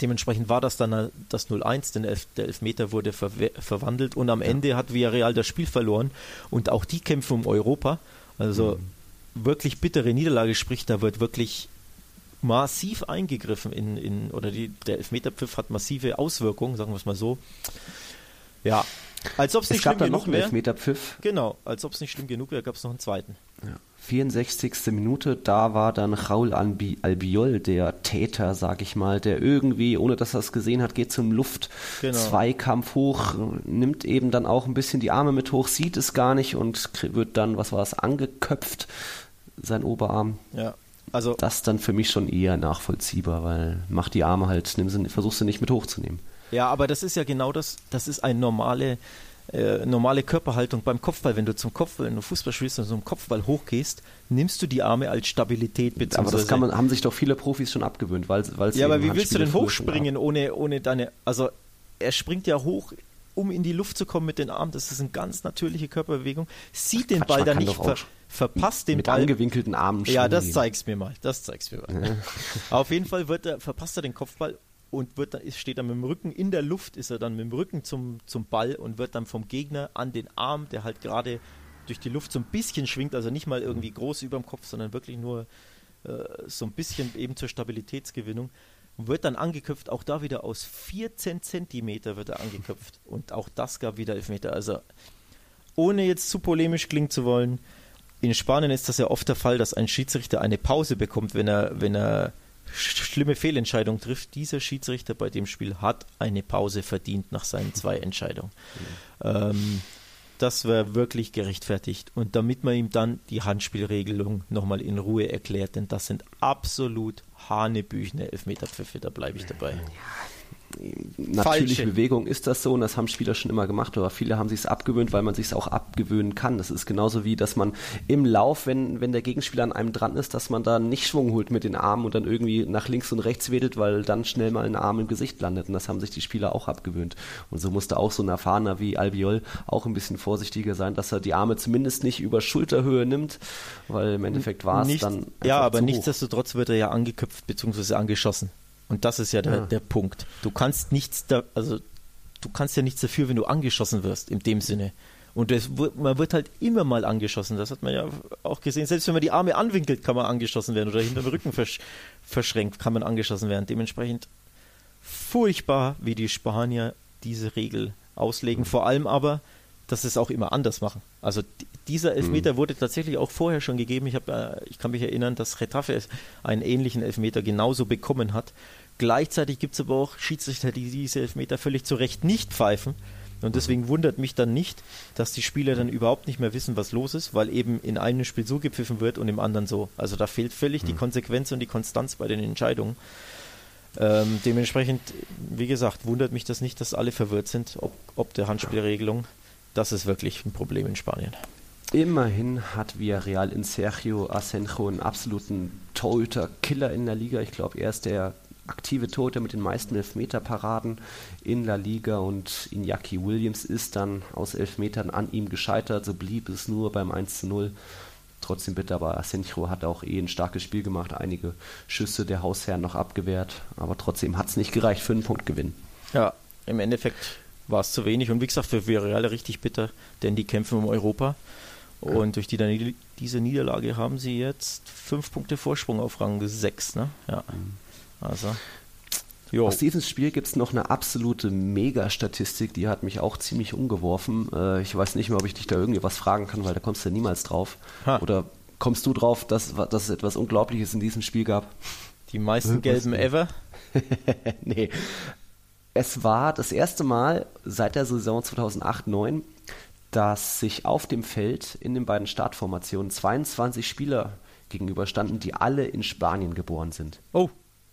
Dementsprechend war das dann das 0-1, denn Elf, der Elfmeter wurde ver verwandelt und am ja. Ende hat Villarreal das Spiel verloren und auch die kämpfen um Europa. Also mhm. wirklich bittere Niederlage, sprich, da wird wirklich massiv eingegriffen in, in oder die, der Elfmeterpfiff hat massive Auswirkungen, sagen wir es mal so. Ja, als ob es nicht schlimm genug wäre. Elfmeterpfiff. Genau, als ob es nicht schlimm genug wäre, gab es noch einen zweiten. Ja. 64. Minute, da war dann Raul Albi Albiol der Täter, sag ich mal, der irgendwie, ohne dass er es gesehen hat, geht zum Luft, genau. Zweikampf hoch, nimmt eben dann auch ein bisschen die Arme mit hoch, sieht es gar nicht und wird dann, was war es, angeköpft, sein Oberarm. Ja. Also das dann für mich schon eher nachvollziehbar, weil mach die Arme halt, nimm sie, versuchst sie nicht mit hochzunehmen. Ja, aber das ist ja genau das, das ist eine normale äh, normale Körperhaltung beim Kopfball, wenn du zum Kopfball, wenn du Fußball spielst und zum Kopfball hochgehst, nimmst du die Arme als Stabilität Aber das man, haben sich doch viele Profis schon abgewöhnt, weil es Ja, aber wie willst du denn hochspringen ohne, ohne deine, also er springt ja hoch, um in die Luft zu kommen mit den Armen, das ist eine ganz natürliche Körperbewegung, sieht den Quatsch, Ball dann nicht, ver verpasst den mit Ball. Mit angewinkelten Armen Ja, das zeig's mir mal, das zeig's mir mal. Auf jeden Fall wird er, verpasst er den Kopfball und wird dann, steht dann mit dem Rücken in der Luft, ist er dann mit dem Rücken zum, zum Ball und wird dann vom Gegner an den Arm, der halt gerade durch die Luft so ein bisschen schwingt, also nicht mal irgendwie groß über dem Kopf, sondern wirklich nur äh, so ein bisschen eben zur Stabilitätsgewinnung, wird dann angeköpft, auch da wieder aus 14 Zentimeter wird er angeköpft und auch das gab wieder Elfmeter. Also ohne jetzt zu polemisch klingen zu wollen, in Spanien ist das ja oft der Fall, dass ein Schiedsrichter eine Pause bekommt, wenn er, wenn er schlimme Fehlentscheidung trifft. Dieser Schiedsrichter bei dem Spiel hat eine Pause verdient nach seinen zwei Entscheidungen. Mhm. Ähm, das wäre wirklich gerechtfertigt. Und damit man ihm dann die Handspielregelung nochmal in Ruhe erklärt, denn das sind absolut hanebüchene Elfmeterpfiffe, da bleibe ich dabei. Ja natürliche Falsche. Bewegung ist das so und das haben Spieler schon immer gemacht, aber viele haben sich es abgewöhnt, weil man sich es auch abgewöhnen kann. Das ist genauso wie, dass man im Lauf, wenn, wenn der Gegenspieler an einem dran ist, dass man da nicht Schwung holt mit den Armen und dann irgendwie nach links und rechts wedelt, weil dann schnell mal ein Arm im Gesicht landet und das haben sich die Spieler auch abgewöhnt. Und so musste auch so ein Erfahrener wie Albiol auch ein bisschen vorsichtiger sein, dass er die Arme zumindest nicht über Schulterhöhe nimmt, weil im Endeffekt war es dann. Ja, aber nichtsdestotrotz wird er ja angeköpft bzw. angeschossen. Und das ist ja der, ja. der Punkt. Du kannst nichts da, also du kannst ja nichts dafür, wenn du angeschossen wirst, in dem Sinne. Und das, man wird halt immer mal angeschossen. Das hat man ja auch gesehen. Selbst wenn man die Arme anwinkelt, kann man angeschossen werden oder hinter dem Rücken versch verschränkt, kann man angeschossen werden. Dementsprechend furchtbar, wie die Spanier diese Regel auslegen. Vor allem aber, dass sie es auch immer anders machen. Also dieser Elfmeter mhm. wurde tatsächlich auch vorher schon gegeben. Ich, hab, äh, ich kann mich erinnern, dass Retafe einen ähnlichen Elfmeter genauso bekommen hat. Gleichzeitig gibt es aber auch Schiedsrichter, die diese Elfmeter völlig zu Recht nicht pfeifen. Und deswegen wundert mich dann nicht, dass die Spieler dann überhaupt nicht mehr wissen, was los ist, weil eben in einem Spiel so gepfiffen wird und im anderen so. Also da fehlt völlig mhm. die Konsequenz und die Konstanz bei den Entscheidungen. Ähm, dementsprechend, wie gesagt, wundert mich das nicht, dass alle verwirrt sind, ob, ob der Handspielregelung. Das ist wirklich ein Problem in Spanien. Immerhin hat Villarreal in Sergio Asenjo einen absoluten Torhüter-Killer in der Liga. Ich glaube, er ist der aktive Torhüter mit den meisten Elfmeterparaden in La Liga und Iñaki Williams ist dann aus Elfmetern an ihm gescheitert. So blieb es nur beim 1 zu 0. trotzdem bitter, aber Asenjo hat auch eh ein starkes Spiel gemacht, einige Schüsse der Hausherren noch abgewehrt, aber trotzdem hat es nicht gereicht für einen Punktgewinn. Ja, im Endeffekt war es zu wenig und wie gesagt, für Villarreal richtig bitter, denn die kämpfen um Europa und durch die, diese Niederlage haben sie jetzt fünf Punkte Vorsprung auf Rang 6. Ne? Ja. Also. Jo. Aus diesem Spiel gibt es noch eine absolute Mega-Statistik, die hat mich auch ziemlich umgeworfen. Äh, ich weiß nicht mehr, ob ich dich da irgendwie was fragen kann, weil da kommst du ja niemals drauf. Ha. Oder kommst du drauf, dass, dass es etwas Unglaubliches in diesem Spiel gab? Die meisten gelben ever? nee. Es war das erste Mal seit der Saison 2008-9, dass sich auf dem Feld in den beiden Startformationen 22 Spieler gegenüberstanden, die alle in Spanien geboren sind. Oh,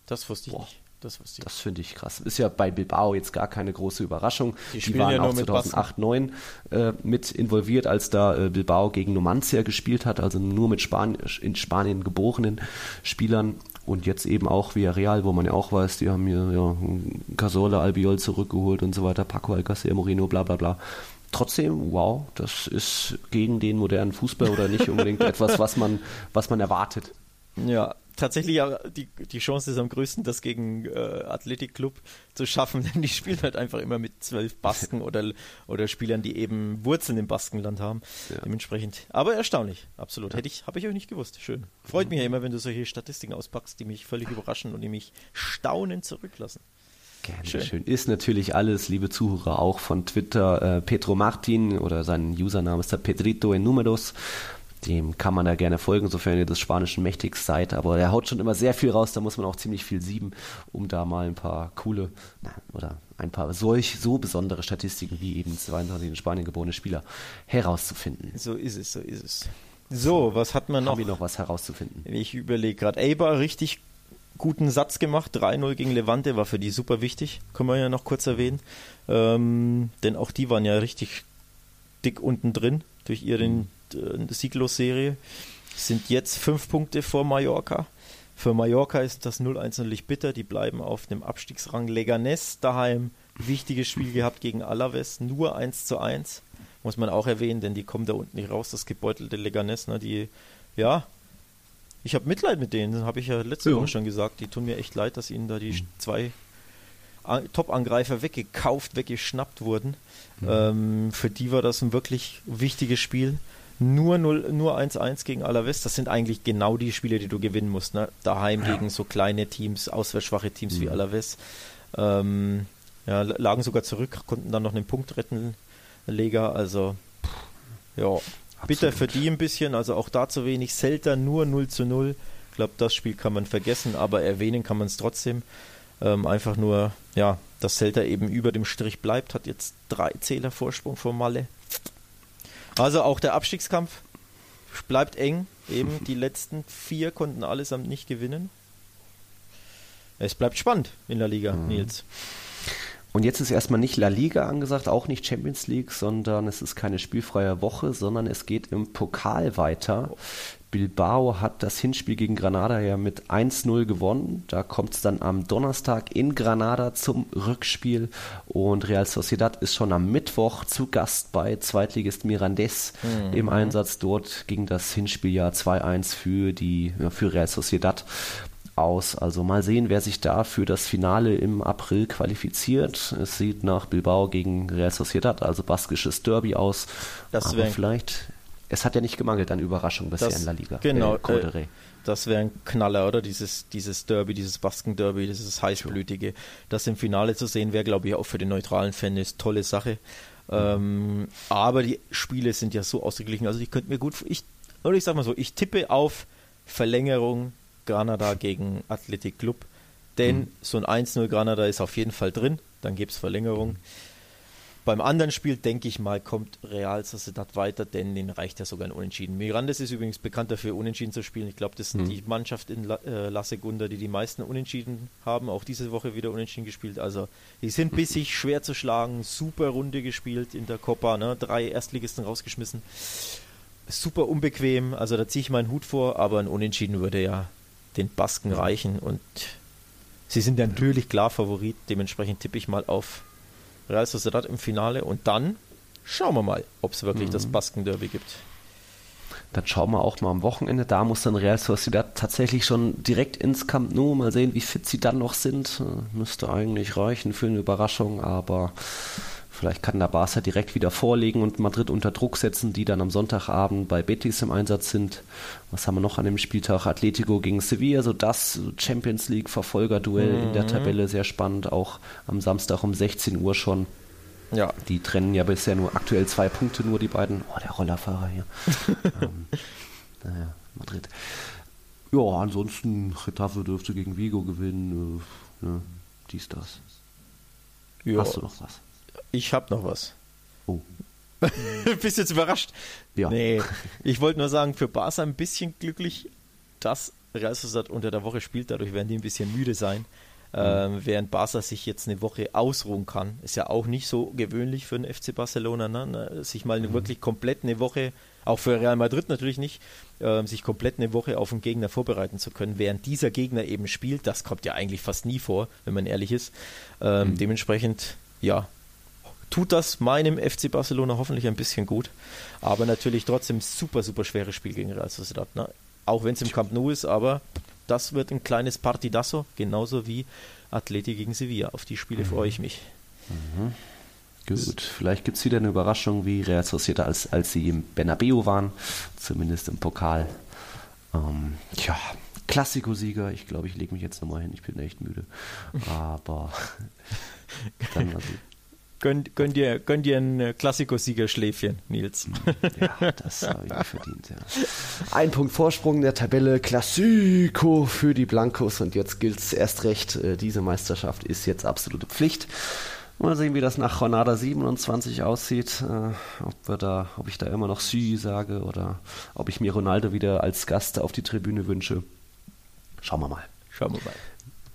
das wusste ich Boah. nicht. Das, das finde ich krass. Ist ja bei Bilbao jetzt gar keine große Überraschung. Die, die waren ja auch 2008, 2009 äh, mit involviert, als da äh, Bilbao gegen Numancia gespielt hat, also nur mit Span in Spanien geborenen Spielern. Und jetzt eben auch via Real, wo man ja auch weiß, die haben hier ja, Casola, Albiol zurückgeholt und so weiter, Paco Alcacer, Moreno, bla bla bla trotzdem, wow, das ist gegen den modernen Fußball oder nicht unbedingt etwas, was man, was man erwartet. Ja, tatsächlich die, die Chance ist am größten, das gegen äh, Athletic Club zu schaffen, denn die spielen halt einfach immer mit zwölf Basken oder, oder Spielern, die eben Wurzeln im Baskenland haben. Ja. Dementsprechend. Aber erstaunlich, absolut. Ja. Hätte ich, habe ich euch nicht gewusst. Schön. Freut mich ja immer, wenn du solche Statistiken auspackst, die mich völlig überraschen und die mich staunend zurücklassen. Gerne schön. schön. Ist natürlich alles, liebe Zuhörer, auch von Twitter. Äh, Petro Martin oder sein Username ist der Pedrito en Números. Dem kann man da gerne folgen, sofern ihr des Spanischen mächtig seid. Aber er haut schon immer sehr viel raus, da muss man auch ziemlich viel sieben, um da mal ein paar coole oder ein paar solch so besondere Statistiken wie eben 22 in Spanien geborene Spieler herauszufinden. So ist es, so ist es. So, was hat man noch? Haben wir noch was herauszufinden? Ich überlege gerade. Eibar richtig guten Satz gemacht. 3-0 gegen Levante war für die super wichtig. Können wir ja noch kurz erwähnen. Ähm, denn auch die waren ja richtig dick unten drin durch ihre äh, Sieglos-Serie. Sind jetzt fünf Punkte vor Mallorca. Für Mallorca ist das 0-1 natürlich bitter. Die bleiben auf dem Abstiegsrang. Leganes daheim wichtiges Spiel gehabt gegen Alaves. Nur 1 zu 1. Muss man auch erwähnen, denn die kommen da unten nicht raus. Das gebeutelte Leganes, ne, die ja ich habe Mitleid mit denen, habe ich ja letzte ja. Woche schon gesagt. Die tun mir echt leid, dass ihnen da die mhm. zwei Top-Angreifer weggekauft, weggeschnappt wurden. Mhm. Ähm, für die war das ein wirklich wichtiges Spiel. Nur 0, nur 1-1 gegen Alaves, das sind eigentlich genau die Spiele, die du gewinnen musst. Ne? Daheim ja. gegen so kleine Teams, auswärtsschwache Teams mhm. wie Alaves. Ähm, ja, lagen sogar zurück, konnten dann noch einen Punkt retten, Lega. Also, ja, Bitter für die ein bisschen, also auch da zu wenig. Celta nur 0 zu 0. Ich glaube, das Spiel kann man vergessen, aber erwähnen kann man es trotzdem. Ähm, einfach nur, ja, dass Celta eben über dem Strich bleibt, hat jetzt drei Zähler Vorsprung vor Malle. Also auch der Abstiegskampf bleibt eng. Eben die letzten vier konnten allesamt nicht gewinnen. Es bleibt spannend in der Liga, mhm. Nils. Und jetzt ist erstmal nicht La Liga angesagt, auch nicht Champions League, sondern es ist keine spielfreie Woche, sondern es geht im Pokal weiter. Bilbao hat das Hinspiel gegen Granada ja mit 1-0 gewonnen. Da kommt es dann am Donnerstag in Granada zum Rückspiel. Und Real Sociedad ist schon am Mittwoch zu Gast bei Zweitligist Mirandes mhm. im Einsatz. Dort ging das Hinspiel ja 2-1 für, die, für Real Sociedad aus. Also mal sehen, wer sich da für das Finale im April qualifiziert. Es sieht nach Bilbao gegen Real Sociedad, also baskisches Derby aus. Das Aber vielleicht, es hat ja nicht gemangelt an Überraschung bisher das, in La Liga. Genau. Äh, das wäre ein Knaller, oder? Dieses, dieses Derby, dieses Basken-Derby, dieses heißblütige. Das im Finale zu sehen, wäre, glaube ich, auch für den neutralen Fan eine tolle Sache. Mhm. Ähm, aber die Spiele sind ja so ausgeglichen. Also ich könnte mir gut, ich, oder ich sag mal so, ich tippe auf Verlängerung Granada gegen Athletic Club. Denn mhm. so ein 1-0 Granada ist auf jeden Fall drin. Dann gibt es Verlängerung. Mhm. Beim anderen Spiel, denke ich mal, kommt Real Sociedad weiter, denn den reicht ja sogar ein Unentschieden. Mirandes ist übrigens bekannt dafür, Unentschieden zu spielen. Ich glaube, das sind mhm. die Mannschaft in La, äh, La, Segunda, die die meisten Unentschieden haben. Auch diese Woche wieder Unentschieden gespielt. Also, die sind bissig, schwer zu schlagen. Super Runde gespielt in der Copa. Ne? Drei Erstligisten rausgeschmissen. Super unbequem. Also, da ziehe ich meinen Hut vor. Aber ein Unentschieden würde ja den Basken reichen und sie sind natürlich klar Favorit. Dementsprechend tippe ich mal auf Real Sociedad im Finale und dann schauen wir mal, ob es wirklich mhm. das Basken-Derby gibt. Dann schauen wir auch mal am Wochenende. Da muss dann Real Sociedad tatsächlich schon direkt ins Camp Nou. Mal sehen, wie fit sie dann noch sind. Äh, müsste eigentlich reichen für eine Überraschung, aber vielleicht kann der Barca direkt wieder vorlegen und Madrid unter Druck setzen, die dann am Sonntagabend bei Betis im Einsatz sind. Was haben wir noch an dem Spieltag? Atletico gegen Sevilla, so das Champions League Verfolgerduell mhm. in der mhm. Tabelle, sehr spannend. Auch am Samstag um 16 Uhr schon. Ja. Die trennen ja bisher nur aktuell zwei Punkte, nur die beiden. Oh, der Rollerfahrer hier. ähm, naja, Madrid. Ja, ansonsten, Retafe dürfte gegen Vigo gewinnen. Äh, ne, dies, das. Ja. Hast du noch was? Ich habe noch was. Oh. Bist jetzt überrascht? Ja. Nee, ich wollte nur sagen, für Barca ein bisschen glücklich, dass Real Sociedad unter der Woche spielt. Dadurch werden die ein bisschen müde sein. Ähm, während Barca sich jetzt eine Woche ausruhen kann. Ist ja auch nicht so gewöhnlich für den FC Barcelona, ne? sich mal eine, mhm. wirklich komplett eine Woche, auch für Real Madrid natürlich nicht, äh, sich komplett eine Woche auf einen Gegner vorbereiten zu können, während dieser Gegner eben spielt. Das kommt ja eigentlich fast nie vor, wenn man ehrlich ist. Ähm, mhm. Dementsprechend, ja, tut das meinem FC Barcelona hoffentlich ein bisschen gut. Aber natürlich trotzdem super, super schweres Spiel gegen Real Sociedad. Ne? Auch wenn es im Camp Nou ist, aber das wird ein kleines Partidasso, genauso wie Atleti gegen Sevilla. Auf die Spiele mhm. freue ich mich. Mhm. Gut, vielleicht gibt es wieder eine Überraschung wie Real Sociedad, als, als sie im Bernabeu waren, zumindest im Pokal. Ähm, ja, Klassiko-Sieger, ich glaube, ich lege mich jetzt nochmal hin, ich bin echt müde. Aber dann also Gönn, gönn, dir, gönn dir ein äh, Klassiko-Siegerschläfchen, Nils. Ja, das habe ich verdient, ja. Ein Punkt Vorsprung in der Tabelle, Klassiko für die Blancos und jetzt gilt es erst recht, äh, diese Meisterschaft ist jetzt absolute Pflicht. Mal sehen, wie das nach Jornada 27 aussieht, äh, ob, wir da, ob ich da immer noch Sü sage oder ob ich mir Ronaldo wieder als Gast auf die Tribüne wünsche. Schauen wir mal. Schauen wir mal.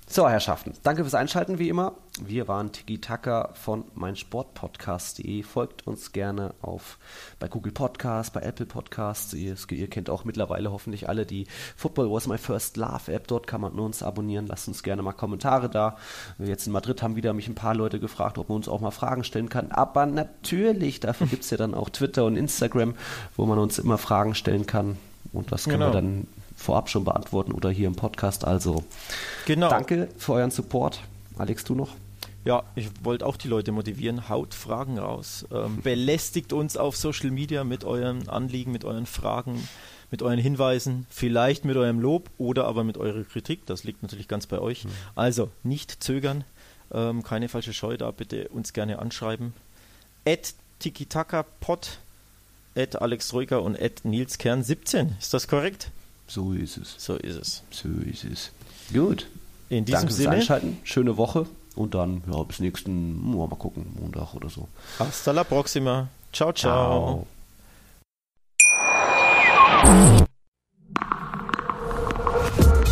So, Herrschaften, danke fürs Einschalten wie immer. Wir waren Tiki Taka von meinsportpodcast.de. Folgt uns gerne auf bei Google Podcasts, bei Apple Podcasts. Ihr, ihr, kennt auch mittlerweile hoffentlich alle die Football Was My First Love App. Dort kann man uns abonnieren. Lasst uns gerne mal Kommentare da. Jetzt in Madrid haben wieder mich ein paar Leute gefragt, ob man uns auch mal Fragen stellen kann. Aber natürlich, dafür gibt es ja dann auch Twitter und Instagram, wo man uns immer Fragen stellen kann. Und das können genau. wir dann vorab schon beantworten oder hier im Podcast. Also genau. danke für euren Support. Alex, du noch? Ja, ich wollte auch die Leute motivieren. Haut Fragen raus. Ähm, belästigt uns auf Social Media mit euren Anliegen, mit euren Fragen, mit euren Hinweisen, vielleicht mit eurem Lob oder aber mit eurer Kritik. Das liegt natürlich ganz bei euch. Mhm. Also nicht zögern, ähm, keine falsche Scheu da. Bitte uns gerne anschreiben. At TikiTaka-Pod, at Alex Troika und at Nils Kern 17. Ist das korrekt? So ist es. So ist es. So ist es. Gut. In diesem Danke Sinne. Einschalten. Schöne Woche. Und dann, ja, bis nächsten, mal gucken, Montag oder so. Hasta la próxima. Ciao, ciao.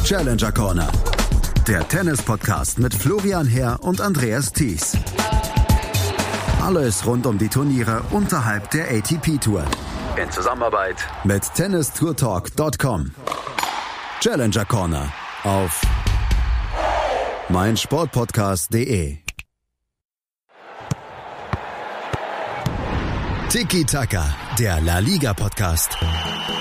Challenger Corner. Der Tennis-Podcast mit Florian Herr und Andreas Thies. Alles rund um die Turniere unterhalb der ATP-Tour in Zusammenarbeit mit tennistourtalk.com. Challenger Corner auf meinsportpodcast.de. Tiki Taka, der La Liga Podcast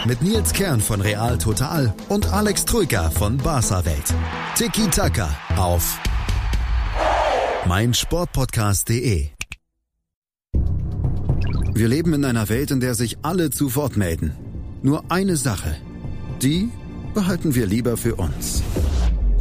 mit Nils Kern von Real Total und Alex Troika von Barca Welt. Tiki Taka auf meinsportpodcast.de. Wir leben in einer Welt, in der sich alle zu Wort melden. Nur eine Sache. Die behalten wir lieber für uns.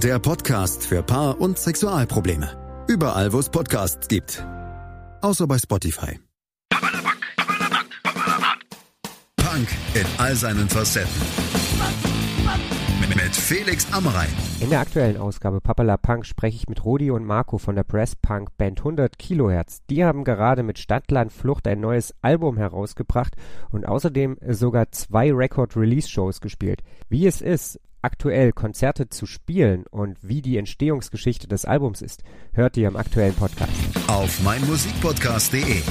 der Podcast für Paar- und Sexualprobleme. Überall, wo es Podcasts gibt. Außer bei Spotify. Punk in all seinen Facetten. Mit Felix Amrein. In der aktuellen Ausgabe Papala Punk spreche ich mit Rodi und Marco von der Press Punk Band 100 Kilohertz. Die haben gerade mit Stadtland Flucht ein neues Album herausgebracht und außerdem sogar zwei Record-Release-Shows gespielt. Wie es ist, aktuell Konzerte zu spielen und wie die Entstehungsgeschichte des Albums ist, hört ihr im aktuellen Podcast. Auf meinmusikpodcast.de